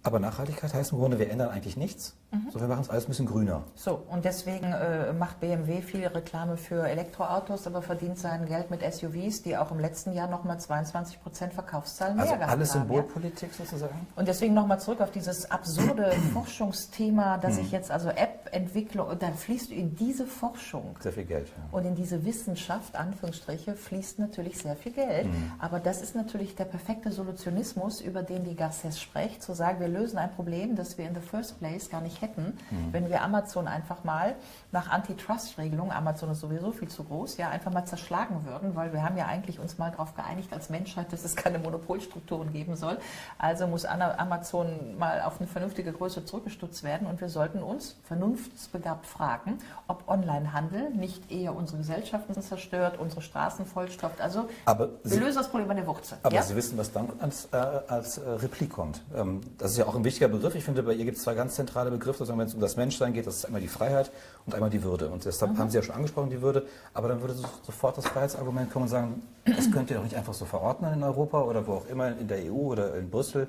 Aber Nachhaltigkeit heißt im Grunde, wir ändern eigentlich nichts, mhm. sondern wir machen es alles ein bisschen grüner. So, und deswegen äh, macht BMW viel Reklame für Elektroautos, aber verdient sein Geld mit SUVs, die auch im letzten Jahr nochmal 22 Prozent Verkaufszahlen also mehr gehabt alles haben. Alles Symbolpolitik ja? sozusagen? Und deswegen nochmal zurück auf dieses absurde Forschungsthema, dass mhm. ich jetzt also App entwickle und dann fließt in diese Forschung. Sehr viel Geld. Ja. Und in diese Wissenschaft, Anführungsstriche, fließt natürlich sehr viel Geld. Mhm. Aber das ist natürlich der perfekte Solutionismus, über den die Garces spricht, zu sagen, wir lösen ein Problem, das wir in the first place gar nicht hätten, mhm. wenn wir Amazon einfach mal nach Antitrust-Regelungen, Amazon ist sowieso viel zu groß, ja, einfach mal zerschlagen würden, weil wir haben ja eigentlich uns mal darauf geeinigt als Menschheit, dass es keine Monopolstrukturen geben soll. Also muss Amazon mal auf eine vernünftige Größe zurückgestutzt werden und wir sollten uns vernunftsbegabt fragen, ob Onlinehandel nicht eher unsere Gesellschaften zerstört, unsere Straßen vollstopft. Also aber wir Sie, lösen das Problem an der Wurzel. Aber ja? Sie wissen, was dann als, äh, als äh, Replik kommt. Ähm, das ist ja auch ein wichtiger Begriff. Ich finde, bei ihr gibt es zwei ganz zentrale Begriffe, wenn es um das Menschsein geht. Das ist einmal die Freiheit und einmal die Würde. Und deshalb mhm. haben Sie ja schon angesprochen, die Würde. Aber dann würde sofort das Freiheitsargument kommen und sagen, das könnt ihr doch nicht einfach so verordnen in Europa oder wo auch immer, in der EU oder in Brüssel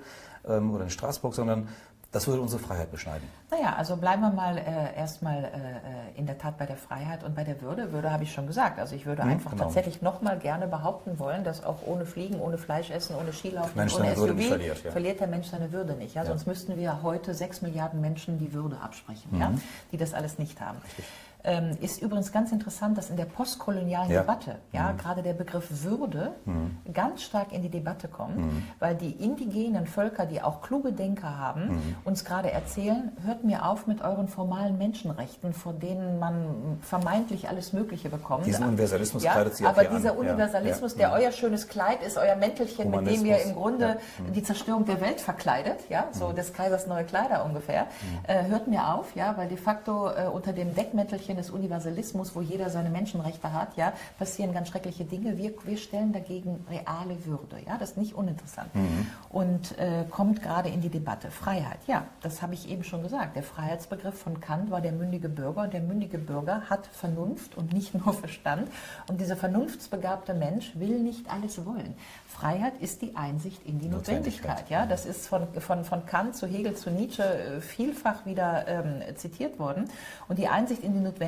ähm, oder in Straßburg, sondern das würde unsere Freiheit beschneiden. Naja, also bleiben wir mal äh, erstmal äh, in der Tat bei der Freiheit und bei der Würde. Würde habe ich schon gesagt. Also ich würde hm, einfach genau. tatsächlich nochmal gerne behaupten wollen, dass auch ohne Fliegen, ohne Fleischessen, ohne Skilaufen, ohne SUV verliert, ja. verliert, der Mensch seine Würde nicht. Ja? ja? Sonst müssten wir heute sechs Milliarden Menschen die Würde absprechen, mhm. ja? die das alles nicht haben. Richtig. Ähm, ist übrigens ganz interessant, dass in der postkolonialen ja. Debatte ja, mhm. gerade der Begriff Würde mhm. ganz stark in die Debatte kommt, mhm. weil die indigenen Völker, die auch kluge Denker haben, mhm. uns gerade erzählen, hört mir auf mit euren formalen Menschenrechten, vor denen man vermeintlich alles Mögliche bekommt. Diesen Universalismus ja, kleidet sie Aber dieser an. Universalismus, ja. der euer schönes Kleid ist, euer Mäntelchen, mit dem ihr im Grunde mhm. die Zerstörung der Welt verkleidet, ja, so mhm. des Kaisers neue Kleider ungefähr, äh, hört mir auf, ja, weil de facto äh, unter dem Deckmäntelchen Prinzipien des Universalismus, wo jeder seine Menschenrechte hat, ja, passieren ganz schreckliche Dinge. Wir, wir stellen dagegen reale Würde. Ja, das ist nicht uninteressant. Mhm. Und äh, kommt gerade in die Debatte. Freiheit, ja, das habe ich eben schon gesagt. Der Freiheitsbegriff von Kant war der mündige Bürger. Und der mündige Bürger hat Vernunft und nicht nur Verstand. Und dieser vernunftsbegabte Mensch will nicht alles wollen. Freiheit ist die Einsicht in die Notwendigkeit. Notwendigkeit. Ja, das ist von, von, von Kant zu Hegel zu Nietzsche äh, vielfach wieder ähm, zitiert worden. Und die Einsicht in die Notwendigkeit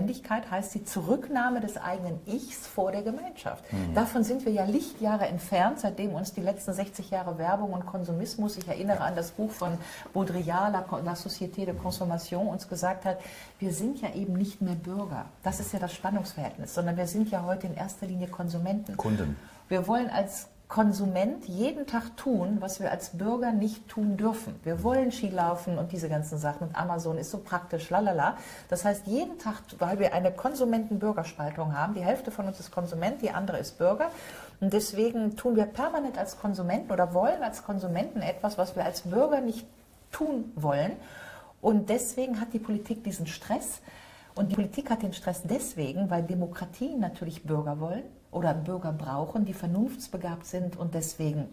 heißt die Zurücknahme des eigenen Ichs vor der Gemeinschaft. Mhm. Davon sind wir ja Lichtjahre entfernt, seitdem uns die letzten 60 Jahre Werbung und Konsumismus, ich erinnere an das Buch von Baudrillard, La, La Société de Consommation, uns gesagt hat, wir sind ja eben nicht mehr Bürger. Das ist ja das Spannungsverhältnis, sondern wir sind ja heute in erster Linie Konsumenten. Kunden. Wir wollen als Konsument jeden Tag tun, was wir als Bürger nicht tun dürfen. Wir wollen Skilaufen und diese ganzen Sachen und Amazon ist so praktisch, lalala. Das heißt, jeden Tag, weil wir eine Konsumenten-Bürgerspaltung haben, die Hälfte von uns ist Konsument, die andere ist Bürger. Und deswegen tun wir permanent als Konsumenten oder wollen als Konsumenten etwas, was wir als Bürger nicht tun wollen. Und deswegen hat die Politik diesen Stress. Und die Politik hat den Stress deswegen, weil Demokratien natürlich Bürger wollen oder Bürger brauchen, die vernunftsbegabt sind und deswegen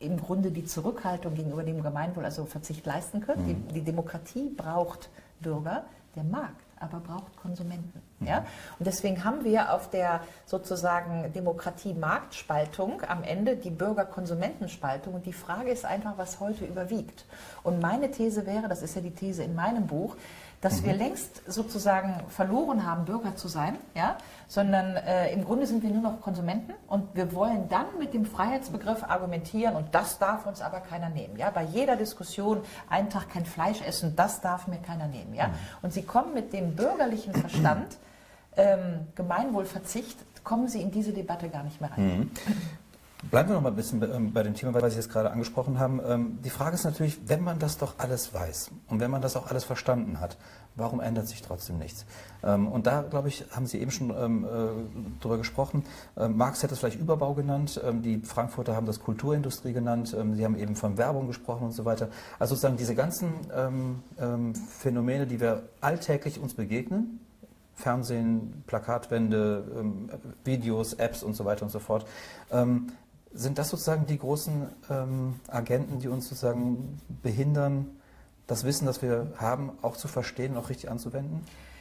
im Grunde die Zurückhaltung gegenüber dem Gemeinwohl, also Verzicht leisten können. Mhm. Die, die, Demokratie braucht Bürger, der Markt aber braucht Konsumenten. Mhm. Ja? Und deswegen haben wir auf der sozusagen Demokratie-Marktspaltung am Ende die Bürger-Konsumentenspaltung. Und die Frage ist einfach, was heute überwiegt. Und meine These wäre, das ist ja die These in meinem Buch, dass mhm. wir längst sozusagen verloren haben, Bürger zu sein, ja? sondern äh, im Grunde sind wir nur noch Konsumenten und wir wollen dann mit dem Freiheitsbegriff argumentieren und das darf uns aber keiner nehmen. Ja? Bei jeder Diskussion, einen Tag kein Fleisch essen, das darf mir keiner nehmen. Ja? Mhm. Und sie kommen mit dem bürgerlichen Verstand, ähm, Gemeinwohlverzicht, kommen sie in diese Debatte gar nicht mehr rein. Mhm. Bleiben wir noch mal ein bisschen ähm, bei dem Thema, was Sie jetzt gerade angesprochen haben. Ähm, die Frage ist natürlich, wenn man das doch alles weiß und wenn man das auch alles verstanden hat, warum ändert sich trotzdem nichts? Ähm, und da, glaube ich, haben Sie eben schon äh, drüber gesprochen. Marx hätte es vielleicht Überbau genannt. Die Frankfurter haben das Kulturindustrie genannt. Sie haben eben von Werbung gesprochen und so weiter. Also sozusagen diese ganzen Phänomene, die wir alltäglich uns begegnen, Fernsehen, Plakatwände, Videos, Apps und so weiter und so fort, sind das sozusagen die großen ähm, Agenten, die uns sozusagen behindern, das Wissen, das wir haben, auch zu verstehen und auch richtig anzuwenden?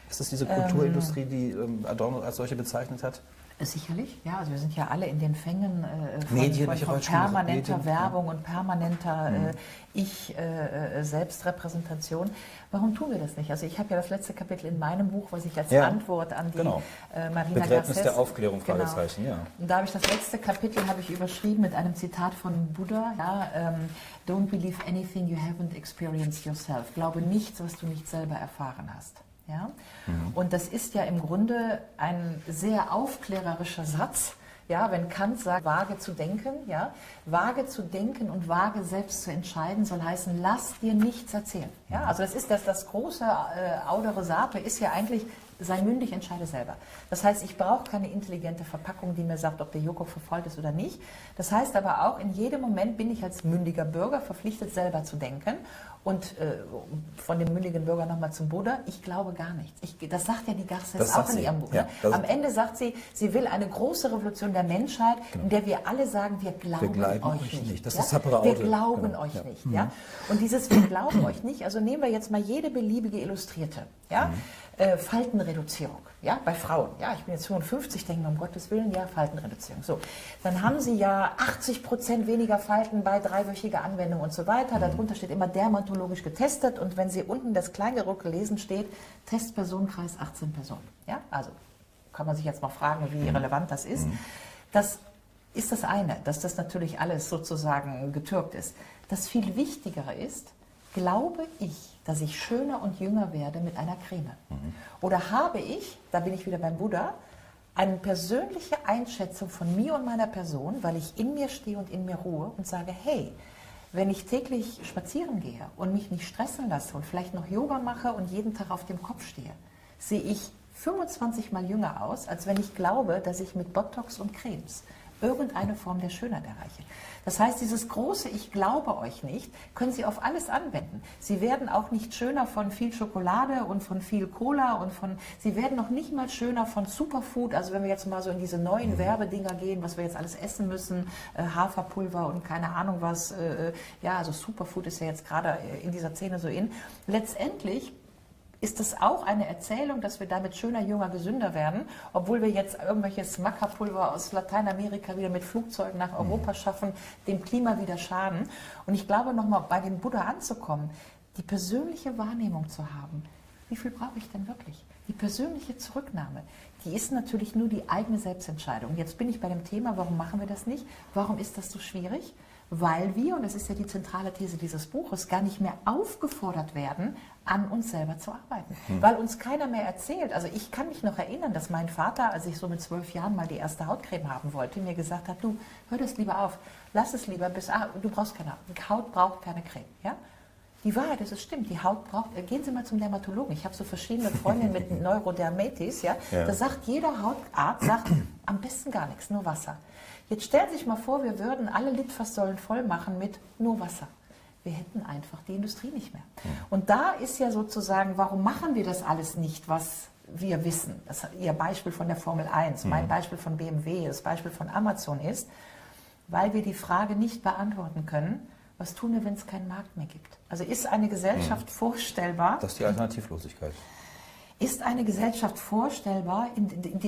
Ist das diese Kulturindustrie, die ähm, Adorno als solche bezeichnet hat? Sicherlich, ja. Also wir sind ja alle in den Fängen äh, von, Medien, von, von permanenter Medien, Werbung und permanenter mhm. äh, Ich-Selbstrepräsentation. Äh, Warum tun wir das nicht? Also ich habe ja das letzte Kapitel in meinem Buch, was ich als ja, Antwort an die genau. äh, Marina Begräbnis der Aufklärung, genau. Fragezeichen, ja. Und da habe ich das letzte Kapitel habe ich überschrieben mit einem Zitat von Buddha, ja, ähm, Don't believe anything you haven't experienced yourself. Glaube nichts, was du nicht selber erfahren hast. Ja? Mhm. Und das ist ja im Grunde ein sehr aufklärerischer Satz, ja, wenn Kant sagt, wage zu denken, ja, wage zu denken und wage selbst zu entscheiden, soll heißen, lass dir nichts erzählen. Ja, mhm. also das ist das, das große äh, Audere Sape ist ja eigentlich, sei mündig, entscheide selber. Das heißt, ich brauche keine intelligente Verpackung, die mir sagt, ob der Joghurt verfolgt ist oder nicht. Das heißt aber auch, in jedem Moment bin ich als mündiger Bürger verpflichtet, selber zu denken und äh, von dem mündigen Bürger nochmal zum Buddha, ich glaube gar nichts. Ich, das sagt ja die Garces auch in ihrem Buch. Ja, ne? Am Ende sagt sie, sie will eine große Revolution der Menschheit, genau. in der wir alle sagen, wir glauben wir euch, euch nicht. nicht. Das ja? ist. Wir glauben genau. euch ja. nicht. Ja? Mhm. Und dieses Wir glauben euch nicht, also nehmen wir jetzt mal jede beliebige Illustrierte. Ja? Mhm. Äh, Faltenreduzierung, ja, bei Frauen. Ja, ich bin jetzt 55, denken um Gottes Willen, ja, Faltenreduzierung. So, dann haben sie ja 80 Prozent weniger Falten bei dreiwöchiger Anwendung und so weiter. Mhm. Darunter steht immer dermatologisch getestet und wenn Sie unten das Kleingedruckte lesen, steht Testpersonenkreis 18 Personen. Ja, also kann man sich jetzt mal fragen, wie mhm. relevant das ist. Mhm. Das ist das eine, dass das natürlich alles sozusagen getürkt ist. Das viel Wichtigere ist, glaube ich, dass ich schöner und jünger werde mit einer Creme? Mhm. Oder habe ich, da bin ich wieder beim Buddha, eine persönliche Einschätzung von mir und meiner Person, weil ich in mir stehe und in mir ruhe und sage, hey, wenn ich täglich spazieren gehe und mich nicht stressen lasse und vielleicht noch Yoga mache und jeden Tag auf dem Kopf stehe, sehe ich 25 mal jünger aus, als wenn ich glaube, dass ich mit Botox und Cremes irgendeine Form der Schönheit erreiche. Das heißt, dieses große Ich glaube euch nicht, können Sie auf alles anwenden. Sie werden auch nicht schöner von viel Schokolade und von viel Cola und von, Sie werden noch nicht mal schöner von Superfood. Also wenn wir jetzt mal so in diese neuen mhm. Werbedinger gehen, was wir jetzt alles essen müssen, äh, Haferpulver und keine Ahnung was, äh, äh ja, also Superfood ist ja jetzt gerade äh, in dieser Szene so in. Letztendlich ist das auch eine Erzählung, dass wir damit schöner, jünger, gesünder werden, obwohl wir jetzt irgendwelches Mackerpulver aus Lateinamerika wieder mit Flugzeugen nach Europa mhm. schaffen, dem Klima wieder schaden. Und ich glaube, nochmal bei dem Buddha anzukommen, die persönliche Wahrnehmung zu haben, wie viel brauche ich denn wirklich? Die persönliche Zurücknahme, die ist natürlich nur die eigene Selbstentscheidung. Jetzt bin ich bei dem Thema, warum machen wir das nicht? Warum ist das so schwierig? Weil wir, und das ist ja die zentrale These dieses Buches, gar nicht mehr aufgefordert werden, an uns selber zu arbeiten. Hm. Weil uns keiner mehr erzählt. Also ich kann mich noch erinnern, dass mein Vater, als ich so mit zwölf Jahren mal die erste Hautcreme haben wollte, mir gesagt hat, du, hör das lieber auf, lass es lieber bis, ah, du brauchst keine Haut, braucht keine Creme. Ja? Die Wahrheit ist, es stimmt, die Haut braucht, äh, gehen Sie mal zum Dermatologen. Ich habe so verschiedene Freundinnen mit Neurodermitis, ja? ja. Da sagt jeder Hautarzt, sagt am besten gar nichts, nur Wasser. Jetzt stellen Sie sich mal vor, wir würden alle Litfaßsäulen voll machen mit nur Wasser. Wir hätten einfach die Industrie nicht mehr. Und da ist ja sozusagen, warum machen wir das alles nicht, was wir wissen? Das Ihr Beispiel von der Formel 1, mein mhm. Beispiel von BMW, das Beispiel von Amazon ist, weil wir die Frage nicht beantworten können, was tun wir, wenn es keinen Markt mehr gibt? Also ist eine Gesellschaft mhm. vorstellbar? Das ist die Alternativlosigkeit. Ist eine Gesellschaft vorstellbar,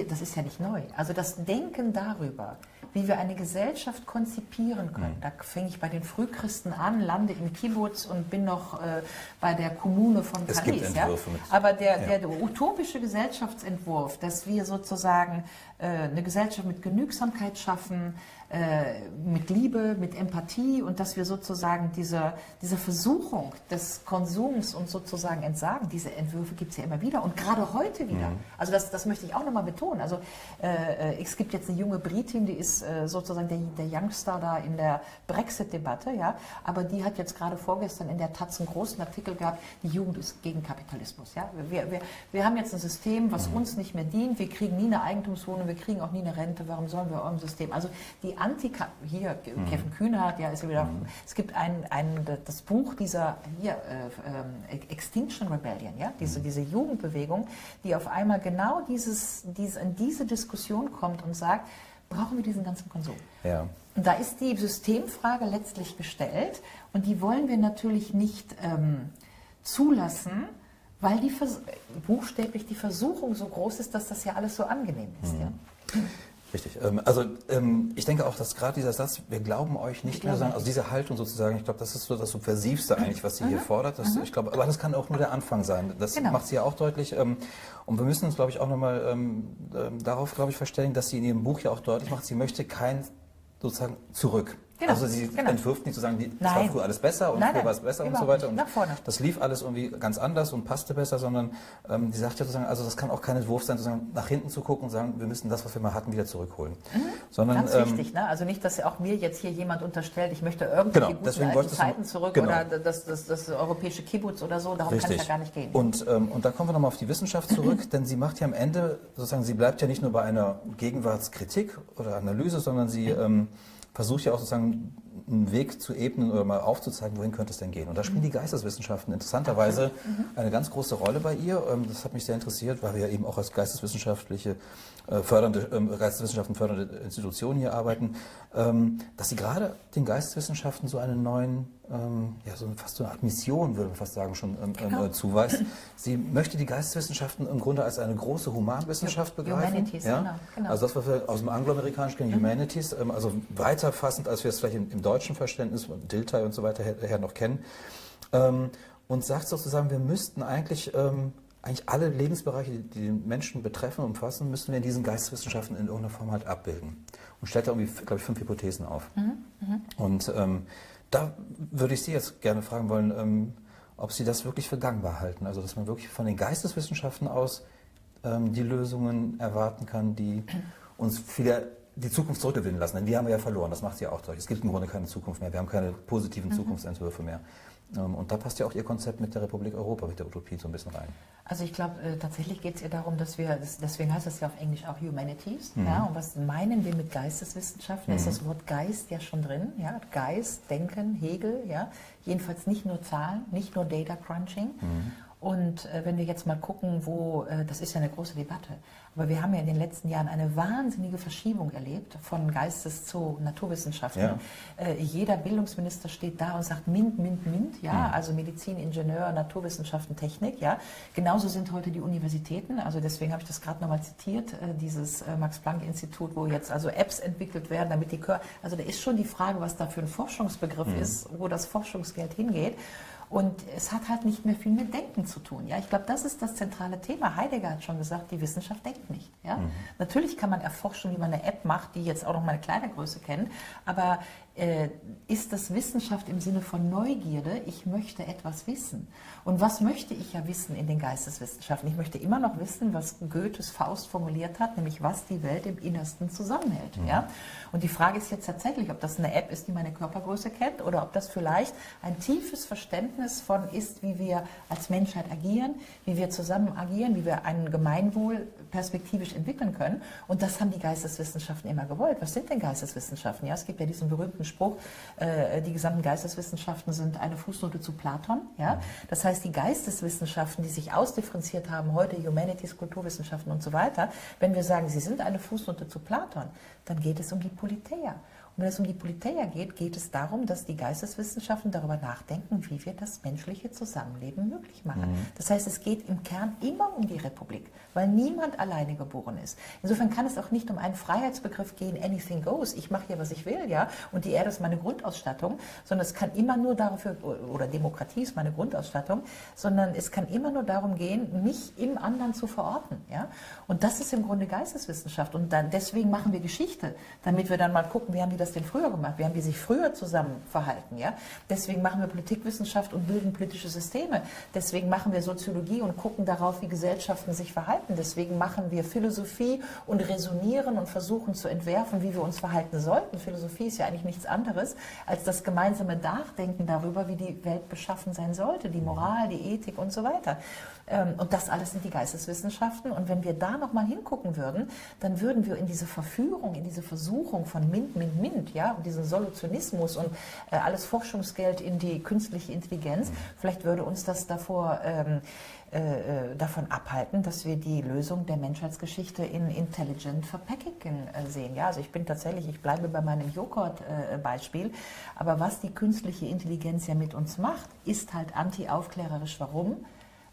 das ist ja nicht neu, also das Denken darüber, wie wir eine Gesellschaft konzipieren können. Mhm. Da fange ich bei den Frühchristen an, lande im Kibbutz und bin noch äh, bei der Kommune von es Paris. ja? Aber der, ja. der, utopische Gesellschaftsentwurf, dass wir sozusagen äh, eine Gesellschaft mit Genügsamkeit schaffen, mit Liebe, mit Empathie und dass wir sozusagen diese, diese Versuchung des Konsums und sozusagen entsagen. Diese Entwürfe gibt es ja immer wieder und gerade heute wieder. Mhm. Also das, das möchte ich auch nochmal betonen. Also äh, es gibt jetzt eine junge Britin, die ist äh, sozusagen der, der Youngster da in der Brexit-Debatte, ja, aber die hat jetzt gerade vorgestern in der Taz einen großen Artikel gehabt, die Jugend ist gegen Kapitalismus. Ja? Wir, wir, wir haben jetzt ein System, was mhm. uns nicht mehr dient, wir kriegen nie eine Eigentumswohnung, wir kriegen auch nie eine Rente, warum sollen wir eurem System? Also die Anti hier mhm. Kevin Kühnert, ja ist ja wieder. Mhm. Es gibt ein, ein das Buch dieser hier äh, äh, Extinction Rebellion, ja diese mhm. diese Jugendbewegung, die auf einmal genau dieses, dieses in diese Diskussion kommt und sagt, brauchen wir diesen ganzen Konsum? Ja. Und da ist die Systemfrage letztlich gestellt und die wollen wir natürlich nicht ähm, zulassen, weil die Vers buchstäblich die Versuchung so groß ist, dass das ja alles so angenehm ist. Mhm. Ja? Richtig. Ähm, also ähm, ich denke auch, dass gerade dieser Satz, wir glauben euch nicht mehr, sagen, also diese Haltung sozusagen, ich glaube, das ist so das Subversivste eigentlich, was sie mhm. hier fordert. Das, mhm. ich glaube, aber das kann auch nur der Anfang sein. Das genau. macht sie ja auch deutlich. Ähm, und wir müssen uns, glaube ich, auch nochmal darauf, glaube ich, verständigen, dass sie in ihrem Buch ja auch deutlich macht, sie möchte kein sozusagen zurück. Genau, also sie genau. entwirft nicht zu sagen, es war früher alles besser und nein, früher war es besser und so weiter. Und das lief alles irgendwie ganz anders und passte besser, sondern ähm, die sagt ja sozusagen, also das kann auch kein Entwurf sein, sozusagen nach hinten zu gucken und sagen, wir müssen das, was wir mal hatten, wieder zurückholen. Mhm. Sondern, ganz ähm, wichtig, ne? also nicht, dass auch mir jetzt hier jemand unterstellt, ich möchte irgendwie genau, die guten alten Zeiten zurück genau. oder das, das, das, europäische Kibbutz oder so, darum Richtig. kann es ja gar nicht gehen. Und, ähm, und da kommen wir nochmal auf die Wissenschaft zurück, denn sie macht ja am Ende, sozusagen, sie bleibt ja nicht nur bei einer Gegenwartskritik oder Analyse, sondern sie ähm, versucht ja auch sozusagen einen Weg zu ebnen oder mal aufzuzeigen, wohin könnte es denn gehen. Und da spielen die Geisteswissenschaften interessanterweise mhm. eine ganz große Rolle bei ihr. Ähm, das hat mich sehr interessiert, weil wir ja eben auch als geisteswissenschaftliche fördernde, ähm, Geisteswissenschaften fördernde Institutionen hier arbeiten, ähm, dass sie gerade den Geisteswissenschaften so einen neuen, ja, so fast so eine Art Mission, würde man fast sagen, schon genau. Äh, zuweist. Sie möchte die Geisteswissenschaften im Grunde als eine große Humanwissenschaft begreifen. Humanities, ja? genau, genau. Also das, was wir aus dem Angloamerikanischen kennen, mhm. Humanities, also weiterfassend, als wir es vielleicht im, im deutschen Verständnis, Dilthey und so weiter her, her noch kennen. und sagt sozusagen, wir müssten eigentlich eigentlich alle Lebensbereiche, die den Menschen betreffen, und umfassen, müssen wir in diesen Geisteswissenschaften in irgendeiner Form halt abbilden. Und stellt da irgendwie, glaube ich, fünf Hypothesen auf. Mhm, mh. Und ähm, da würde ich Sie jetzt gerne fragen wollen, ähm, ob Sie das wirklich für gangbar halten. Also, dass man wirklich von den Geisteswissenschaften aus ähm, die Lösungen erwarten kann, die uns wieder die Zukunft zurückgewinnen lassen. Denn die haben wir ja verloren, das macht sie ja auch deutlich. Es gibt im Grunde keine Zukunft mehr, wir haben keine positiven mhm. Zukunftsentwürfe mehr. Ähm, und da passt ja auch Ihr Konzept mit der Republik Europa, mit der Utopie so ein bisschen rein. Also ich glaube, äh, tatsächlich geht es ja darum, dass wir, deswegen heißt das ja auf Englisch auch Humanities. Mhm. Ja, und was meinen wir mit Geisteswissenschaften? Mhm. Ist das Wort Geist ja schon drin? Ja, Geist, Denken, Hegel, ja. Jedenfalls nicht nur Zahlen, nicht nur Data Crunching. Mhm. Und äh, wenn wir jetzt mal gucken, wo, äh, das ist ja eine große Debatte, aber wir haben ja in den letzten Jahren eine wahnsinnige Verschiebung erlebt von Geistes zu Naturwissenschaften. Ja. Äh, jeder Bildungsminister steht da und sagt MINT, MINT, MINT, ja, mhm. also Medizin, Ingenieur, Naturwissenschaften, Technik, ja. Genauso sind heute die Universitäten, also deswegen habe ich das gerade nochmal zitiert, äh, dieses äh, Max-Planck-Institut, wo jetzt also Apps entwickelt werden, damit die, Kör also da ist schon die Frage, was da für ein Forschungsbegriff mhm. ist, wo das Forschungsgeld hingeht. Und es hat halt nicht mehr viel mit Denken zu tun. Ja? Ich glaube, das ist das zentrale Thema. Heidegger hat schon gesagt, die Wissenschaft denkt nicht. Ja? Mhm. Natürlich kann man erforschen, wie man eine App macht, die jetzt auch noch meine Kleidergröße kennt, aber ist das Wissenschaft im Sinne von Neugierde, ich möchte etwas wissen. Und was möchte ich ja wissen in den Geisteswissenschaften? Ich möchte immer noch wissen, was Goethes Faust formuliert hat, nämlich was die Welt im Innersten zusammenhält. Mhm. Ja? Und die Frage ist jetzt tatsächlich, ob das eine App ist, die meine Körpergröße kennt, oder ob das vielleicht ein tiefes Verständnis von ist, wie wir als Menschheit agieren, wie wir zusammen agieren, wie wir ein Gemeinwohl perspektivisch entwickeln können. Und das haben die Geisteswissenschaften immer gewollt. Was sind denn Geisteswissenschaften? Ja, es gibt ja diesen berühmten Spruch, äh, die gesamten Geisteswissenschaften sind eine Fußnote zu Platon. Ja? Das heißt, die Geisteswissenschaften, die sich ausdifferenziert haben, heute Humanities, Kulturwissenschaften und so weiter, wenn wir sagen, sie sind eine Fußnote zu Platon, dann geht es um die Politeia. Und wenn es um die Politeia geht, geht es darum, dass die Geisteswissenschaften darüber nachdenken, wie wir das menschliche Zusammenleben möglich machen. Mhm. Das heißt, es geht im Kern immer um die Republik, weil niemand alleine geboren ist. Insofern kann es auch nicht um einen Freiheitsbegriff gehen, anything goes, ich mache hier, was ich will, ja, und die Erde ist meine Grundausstattung, sondern es kann immer nur dafür, oder Demokratie ist meine Grundausstattung, sondern es kann immer nur darum gehen, mich im anderen zu verorten, ja. Und das ist im Grunde Geisteswissenschaft. Und dann, deswegen machen wir Geschichte, damit wir dann mal gucken, wie haben die das denn früher gemacht? Wie haben die sich früher zusammen verhalten? Ja? Deswegen machen wir Politikwissenschaft und bilden politische Systeme. Deswegen machen wir Soziologie und gucken darauf, wie Gesellschaften sich verhalten. Deswegen machen wir Philosophie und resonieren und versuchen zu entwerfen, wie wir uns verhalten sollten. Philosophie ist ja eigentlich nichts anderes als das gemeinsame Nachdenken darüber, wie die Welt beschaffen sein sollte, die Moral, die Ethik und so weiter. Ähm, und das alles sind die Geisteswissenschaften. Und wenn wir da nochmal hingucken würden, dann würden wir in diese Verführung, in diese Versuchung von Mint, Mint, Mint, ja, und diesen Solutionismus und äh, alles Forschungsgeld in die künstliche Intelligenz, vielleicht würde uns das davor ähm, äh, äh, davon abhalten, dass wir die Lösung der Menschheitsgeschichte in Intelligent Verpackingen äh, sehen. Ja, also ich bin tatsächlich, ich bleibe bei meinem Joghurt-Beispiel, aber was die künstliche Intelligenz ja mit uns macht, ist halt anti-aufklärerisch. Warum?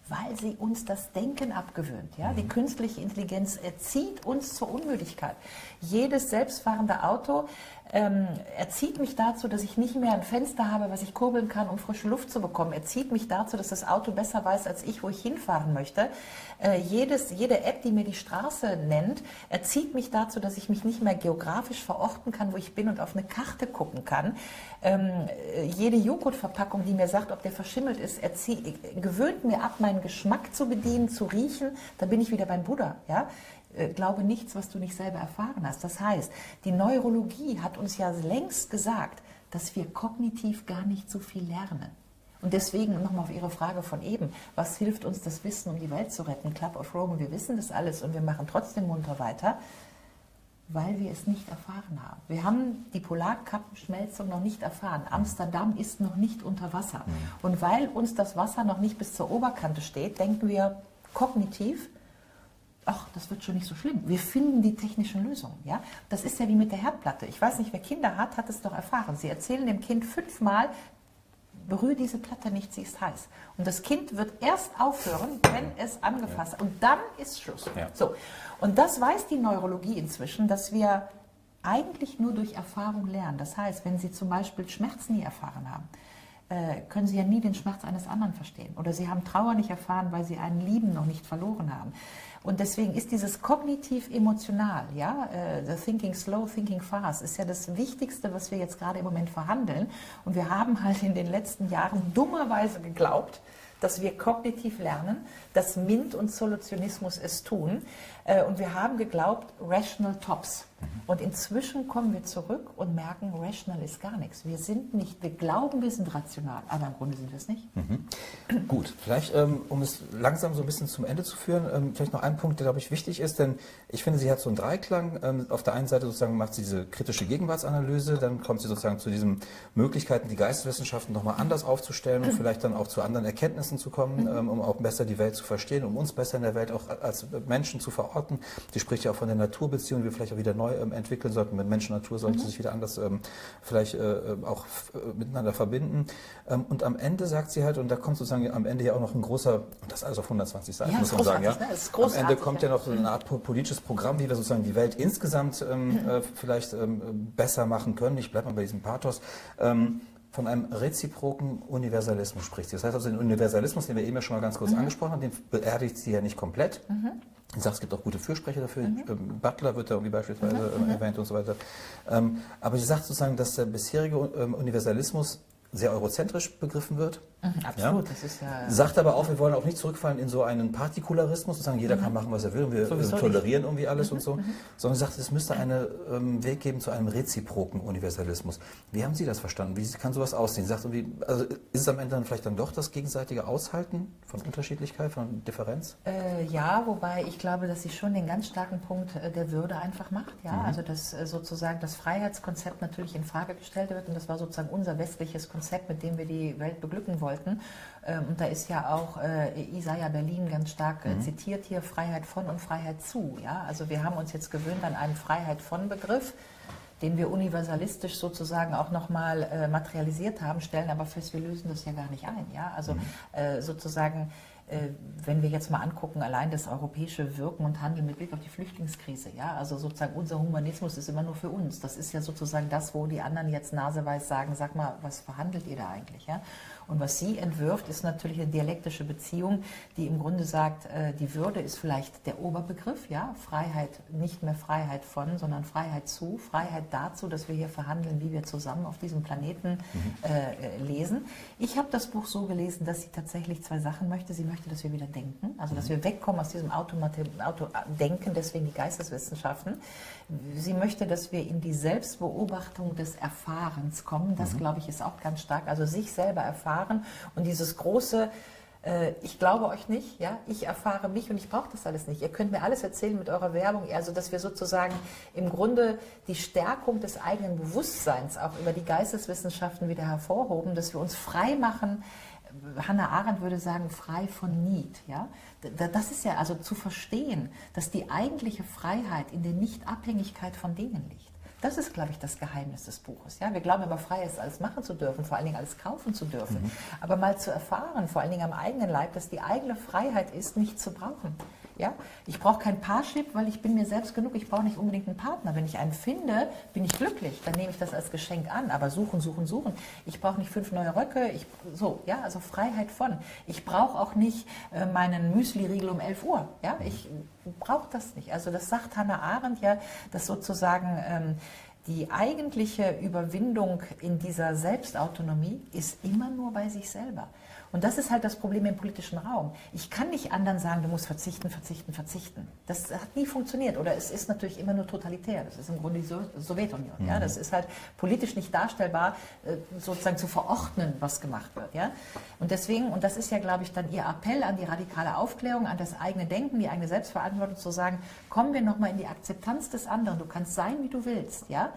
weil sie uns das Denken abgewöhnt. Ja? Die mhm. künstliche Intelligenz erzieht uns zur Unmüdigkeit. Jedes selbstfahrende Auto ähm, erzieht mich dazu, dass ich nicht mehr ein Fenster habe, was ich kurbeln kann, um frische Luft zu bekommen. Erzieht mich dazu, dass das Auto besser weiß als ich, wo ich hinfahren möchte. Äh, jedes, jede App, die mir die Straße nennt, erzieht mich dazu, dass ich mich nicht mehr geografisch verorten kann, wo ich bin und auf eine Karte gucken kann. Ähm, äh, jede Joghurtverpackung, die mir sagt, ob der verschimmelt ist, erzieht, gewöhnt mir ab, meinen Geschmack zu bedienen, zu riechen. Da bin ich wieder beim Buddha. Ja? Äh, glaube nichts, was du nicht selber erfahren hast. Das heißt, die Neurologie hat uns ja längst gesagt, dass wir kognitiv gar nicht so viel lernen. Und deswegen nochmal auf Ihre Frage von eben, was hilft uns das Wissen, um die Welt zu retten? Club of Rome, wir wissen das alles und wir machen trotzdem munter weiter, weil wir es nicht erfahren haben. Wir haben die Polarkappenschmelzung noch nicht erfahren. Amsterdam ist noch nicht unter Wasser. Mhm. Und weil uns das Wasser noch nicht bis zur Oberkante steht, denken wir kognitiv, ach, das wird schon nicht so schlimm. Wir finden die technischen Lösungen. Ja? Das ist ja wie mit der Herdplatte. Ich weiß nicht, wer Kinder hat, hat es doch erfahren. Sie erzählen dem Kind fünfmal, berühre diese Platte nicht, sie ist heiß. Und das Kind wird erst aufhören, wenn es angefasst hat. Und dann ist Schluss. Ja. So. Und das weiß die Neurologie inzwischen, dass wir eigentlich nur durch Erfahrung lernen. Das heißt, wenn Sie zum Beispiel Schmerz nie erfahren haben, können Sie ja nie den Schmerz eines anderen verstehen. Oder Sie haben Trauer nicht erfahren, weil Sie einen Lieben noch nicht verloren haben. Und deswegen ist dieses kognitiv-emotional, ja, äh, the thinking slow, thinking fast, ist ja das Wichtigste, was wir jetzt gerade im Moment verhandeln. Und wir haben halt in den letzten Jahren dummerweise geglaubt, dass wir kognitiv lernen, dass MINT und Solutionismus es tun. Äh, und wir haben geglaubt, rational tops. Und inzwischen kommen wir zurück und merken, rational ist gar nichts. Wir sind nicht, wir glauben, wir sind rational, aber im Grunde sind wir es nicht. Mhm. Gut, vielleicht, ähm, um es langsam so ein bisschen zum Ende zu führen, ähm, vielleicht noch ein Punkt, der, glaube ich, wichtig ist, denn ich finde, sie hat so einen Dreiklang. Ähm, auf der einen Seite sozusagen macht sie diese kritische Gegenwartsanalyse, dann kommt sie sozusagen zu diesen Möglichkeiten, die Geisteswissenschaften nochmal anders aufzustellen und vielleicht dann auch zu anderen Erkenntnissen zu kommen, mhm. um auch besser die Welt zu verstehen, um uns besser in der Welt auch als Menschen zu verorten. Sie spricht ja auch von der Naturbeziehung, die wir vielleicht auch wieder neu entwickeln sollten. Mit Mensch und Natur sollten mhm. sich wieder anders ähm, vielleicht äh, auch äh, miteinander verbinden. Ähm, und am Ende sagt sie halt, und da kommt sozusagen am Ende ja auch noch ein großer, und das alles auf 120 Seiten, ja, muss man sagen, ja. Ne? Am Ende kommt ja noch so eine Art politisches Programm, wie wir sozusagen die Welt insgesamt ähm, mhm. äh, vielleicht ähm, besser machen können. Ich bleibe mal bei diesem Pathos. Ähm, von einem reziproken Universalismus spricht sie. Das heißt also, den Universalismus, den wir eben ja schon mal ganz kurz mhm. angesprochen haben, den beerdigt sie ja nicht komplett. Mhm. Ich sage, es gibt auch gute Fürsprecher dafür. Mhm. Ähm, Butler wird da irgendwie beispielsweise mhm. erwähnt und so weiter. Ähm, aber sie sagt sozusagen, dass der bisherige ähm, Universalismus sehr eurozentrisch begriffen wird. Mhm, absolut, ja? das ist ja. Sagt aber auch, wir wollen auch nicht zurückfallen in so einen Partikularismus und sagen, jeder mhm. kann machen, was er will und wir Sowieso tolerieren nicht. irgendwie alles mhm. und so. Mhm. Sondern sagt, es müsste einen ähm, Weg geben zu einem reziproken Universalismus. Wie haben Sie das verstanden? Wie kann sowas aussehen? Sagt irgendwie, also ist es am Ende dann vielleicht dann doch das gegenseitige Aushalten von Unterschiedlichkeit, von Differenz? Äh, ja, wobei ich glaube, dass sie schon den ganz starken Punkt äh, der Würde einfach macht. Ja? Mhm. Also dass äh, sozusagen das Freiheitskonzept natürlich in Frage gestellt wird und das war sozusagen unser westliches Konzept mit dem wir die Welt beglücken wollten. Ähm, und da ist ja auch äh, Isaiah Berlin ganz stark äh, mhm. zitiert hier, Freiheit von und Freiheit zu. Ja? Also wir haben uns jetzt gewöhnt an einen Freiheit von Begriff den wir universalistisch sozusagen auch nochmal äh, materialisiert haben, stellen aber fest, wir lösen das ja gar nicht ein. Ja? Also mhm. sozusagen wenn wir jetzt mal angucken, allein das europäische Wirken und Handeln mit Blick auf die Flüchtlingskrise, ja, also sozusagen unser Humanismus ist immer nur für uns. Das ist ja sozusagen das, wo die anderen jetzt naseweis sagen, sag mal, was verhandelt ihr da eigentlich, ja? Und was sie entwirft, ist natürlich eine dialektische Beziehung, die im Grunde sagt, äh, die Würde ist vielleicht der Oberbegriff, ja, Freiheit, nicht mehr Freiheit von, sondern Freiheit zu, Freiheit dazu, dass wir hier verhandeln, wie wir zusammen auf diesem Planeten mhm. äh, lesen. Ich habe das Buch so gelesen, dass sie tatsächlich zwei Sachen möchte. Sie möchte, dass wir wieder denken, also dass mhm. wir wegkommen aus diesem Autodenken, Auto deswegen die Geisteswissenschaften. Sie möchte, dass wir in die Selbstbeobachtung des Erfahrens kommen. Das, mhm. glaube ich, ist auch ganz stark. Also sich selber erfahren und dieses große, äh, ich glaube euch nicht, ja, ich erfahre mich und ich brauche das alles nicht. Ihr könnt mir alles erzählen mit eurer Werbung, also dass wir sozusagen im Grunde die Stärkung des eigenen Bewusstseins auch über die Geisteswissenschaften wieder hervorhoben, dass wir uns frei machen. Hannah Arendt würde sagen, frei von Need. Ja? Das ist ja also zu verstehen, dass die eigentliche Freiheit in der Nichtabhängigkeit von Dingen liegt. Das ist, glaube ich, das Geheimnis des Buches. Ja, wir glauben immer, frei ist, alles machen zu dürfen, vor allen Dingen alles kaufen zu dürfen. Mhm. Aber mal zu erfahren, vor allen Dingen am eigenen Leib, dass die eigene Freiheit ist, nicht zu brauchen. Ja? Ich brauche kein Paarship, weil ich bin mir selbst genug. Ich brauche nicht unbedingt einen Partner. Wenn ich einen finde, bin ich glücklich. Dann nehme ich das als Geschenk an. Aber suchen, suchen, suchen. Ich brauche nicht fünf neue Röcke. Ich, so, ja, also Freiheit von. Ich brauche auch nicht äh, meinen Müsli-Riegel um 11 Uhr. Ja, ich brauche das nicht. Also das sagt Hannah Arendt ja, dass sozusagen ähm, die eigentliche Überwindung in dieser Selbstautonomie ist immer nur bei sich selber. Und das ist halt das Problem im politischen Raum. Ich kann nicht anderen sagen, du musst verzichten, verzichten, verzichten. Das hat nie funktioniert. Oder es ist natürlich immer nur totalitär. Das ist im Grunde die Sowjetunion. Mhm. Ja? Das ist halt politisch nicht darstellbar, äh, sozusagen zu verordnen, was gemacht wird. Ja? Und deswegen, und das ist ja, glaube ich, dann Ihr Appell an die radikale Aufklärung, an das eigene Denken, die eigene Selbstverantwortung, zu sagen, kommen wir nochmal in die Akzeptanz des anderen. Du kannst sein, wie du willst. Ja?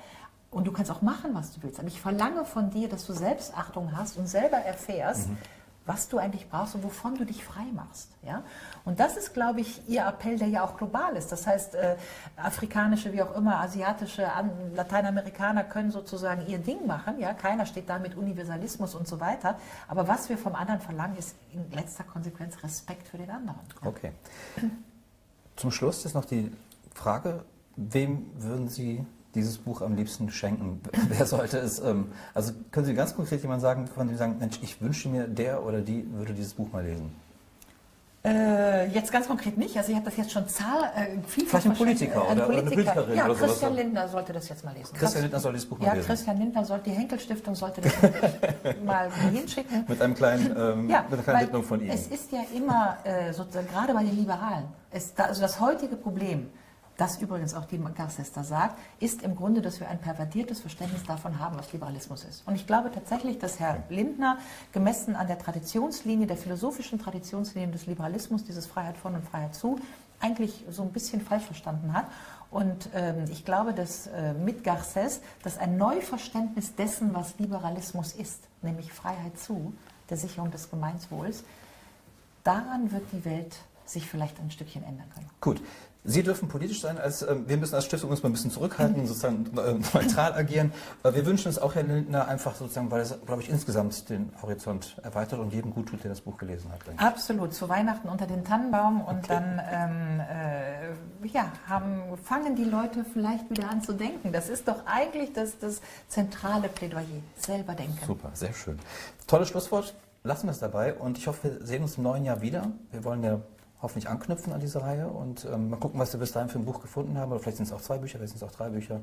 Und du kannst auch machen, was du willst. Aber ich verlange von dir, dass du Selbstachtung hast und selber erfährst, mhm was du eigentlich brauchst und wovon du dich frei machst. Ja? Und das ist, glaube ich, ihr Appell, der ja auch global ist. Das heißt, äh, afrikanische, wie auch immer, asiatische, an, Lateinamerikaner können sozusagen ihr Ding machen. Ja? Keiner steht da mit Universalismus und so weiter. Aber was wir vom anderen verlangen, ist in letzter Konsequenz Respekt für den anderen. Okay. Zum Schluss ist noch die Frage, wem würden Sie dieses Buch am liebsten schenken? Wer sollte es, ähm, also können Sie ganz konkret jemand sagen, von dem Sie sagen, Mensch, ich wünsche mir, der oder die würde dieses Buch mal lesen? Äh, jetzt ganz konkret nicht. Also ich habe das jetzt schon zahl, äh, Vielleicht ein Politiker äh, oder, Politiker. eine Politikerin ja, oder Christian sowas. Lindner sollte das jetzt mal lesen. Christian Lindner soll dieses Buch mal ja, lesen. Ja, Christian Lindner sollte, die Henkel-Stiftung sollte das mal hinschicken. Mit einem kleinen, ähm, ja, mit einer kleinen Widmung von Ihnen. Es ist ja immer, äh, sozusagen, gerade bei den Liberalen, es, also das heutige Problem, das übrigens auch die Garcester sagt, ist im Grunde, dass wir ein pervertiertes Verständnis davon haben, was Liberalismus ist. Und ich glaube tatsächlich, dass Herr Lindner, gemessen an der Traditionslinie, der philosophischen Traditionslinie des Liberalismus, dieses Freiheit von und Freiheit zu, eigentlich so ein bisschen falsch verstanden hat. Und ähm, ich glaube, dass äh, mit Garcés, dass ein Neuverständnis dessen, was Liberalismus ist, nämlich Freiheit zu, der Sicherung des Gemeinswohls, daran wird die Welt sich vielleicht ein Stückchen ändern können. Gut. Sie dürfen politisch sein, als, äh, wir müssen als Stiftung uns mal ein bisschen zurückhalten, mhm. sozusagen äh, neutral agieren. Äh, wir wünschen es auch Herr Lindner einfach sozusagen, weil es, glaube ich, insgesamt den Horizont erweitert und jedem gut tut, der das Buch gelesen hat. Absolut, zu Weihnachten unter den Tannenbaum und okay. dann ähm, äh, ja, haben, fangen die Leute vielleicht wieder an zu denken. Das ist doch eigentlich das, das zentrale Plädoyer, selber denken. Super, sehr schön. Tolles Schlusswort, lassen wir es dabei und ich hoffe, wir sehen uns im neuen Jahr wieder. Wir wollen ja hoffentlich anknüpfen an diese Reihe und ähm, mal gucken, was wir bis dahin für ein Buch gefunden haben. Oder vielleicht sind es auch zwei Bücher, vielleicht sind es auch drei Bücher.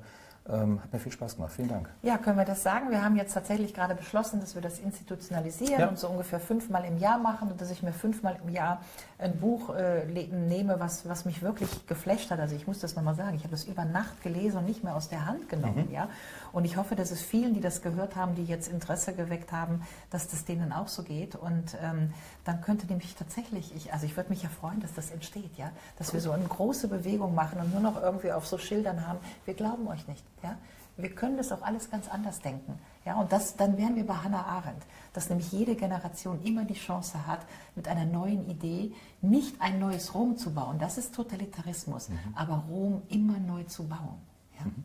Ähm, hat mir viel Spaß gemacht. Vielen Dank. Ja, können wir das sagen? Wir haben jetzt tatsächlich gerade beschlossen, dass wir das institutionalisieren ja. und so ungefähr fünfmal im Jahr machen und dass ich mir fünfmal im Jahr ein Buch äh, nehme, was, was mich wirklich geflasht hat. Also ich muss das nochmal sagen, ich habe das über Nacht gelesen und nicht mehr aus der Hand genommen. Mhm. Ja? Und ich hoffe, dass es vielen, die das gehört haben, die jetzt Interesse geweckt haben, dass das denen auch so geht. Und ähm, dann könnte nämlich tatsächlich, ich, also ich würde mich ja freuen, dass das entsteht, ja, dass wir so eine große Bewegung machen und nur noch irgendwie auf so Schildern haben, wir glauben euch nicht. Ja? Wir können das auch alles ganz anders denken. Ja? Und das, dann wären wir bei Hannah Arendt, dass nämlich jede Generation immer die Chance hat, mit einer neuen Idee nicht ein neues Rom zu bauen. Das ist Totalitarismus, mhm. aber Rom immer neu zu bauen. Ja? Mhm.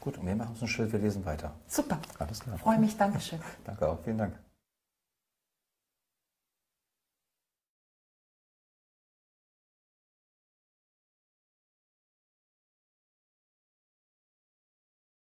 Gut, und wir machen uns ein Schild, wir lesen weiter. Super. Alles klar. Freue mich, Dankeschön. Danke auch, vielen Dank.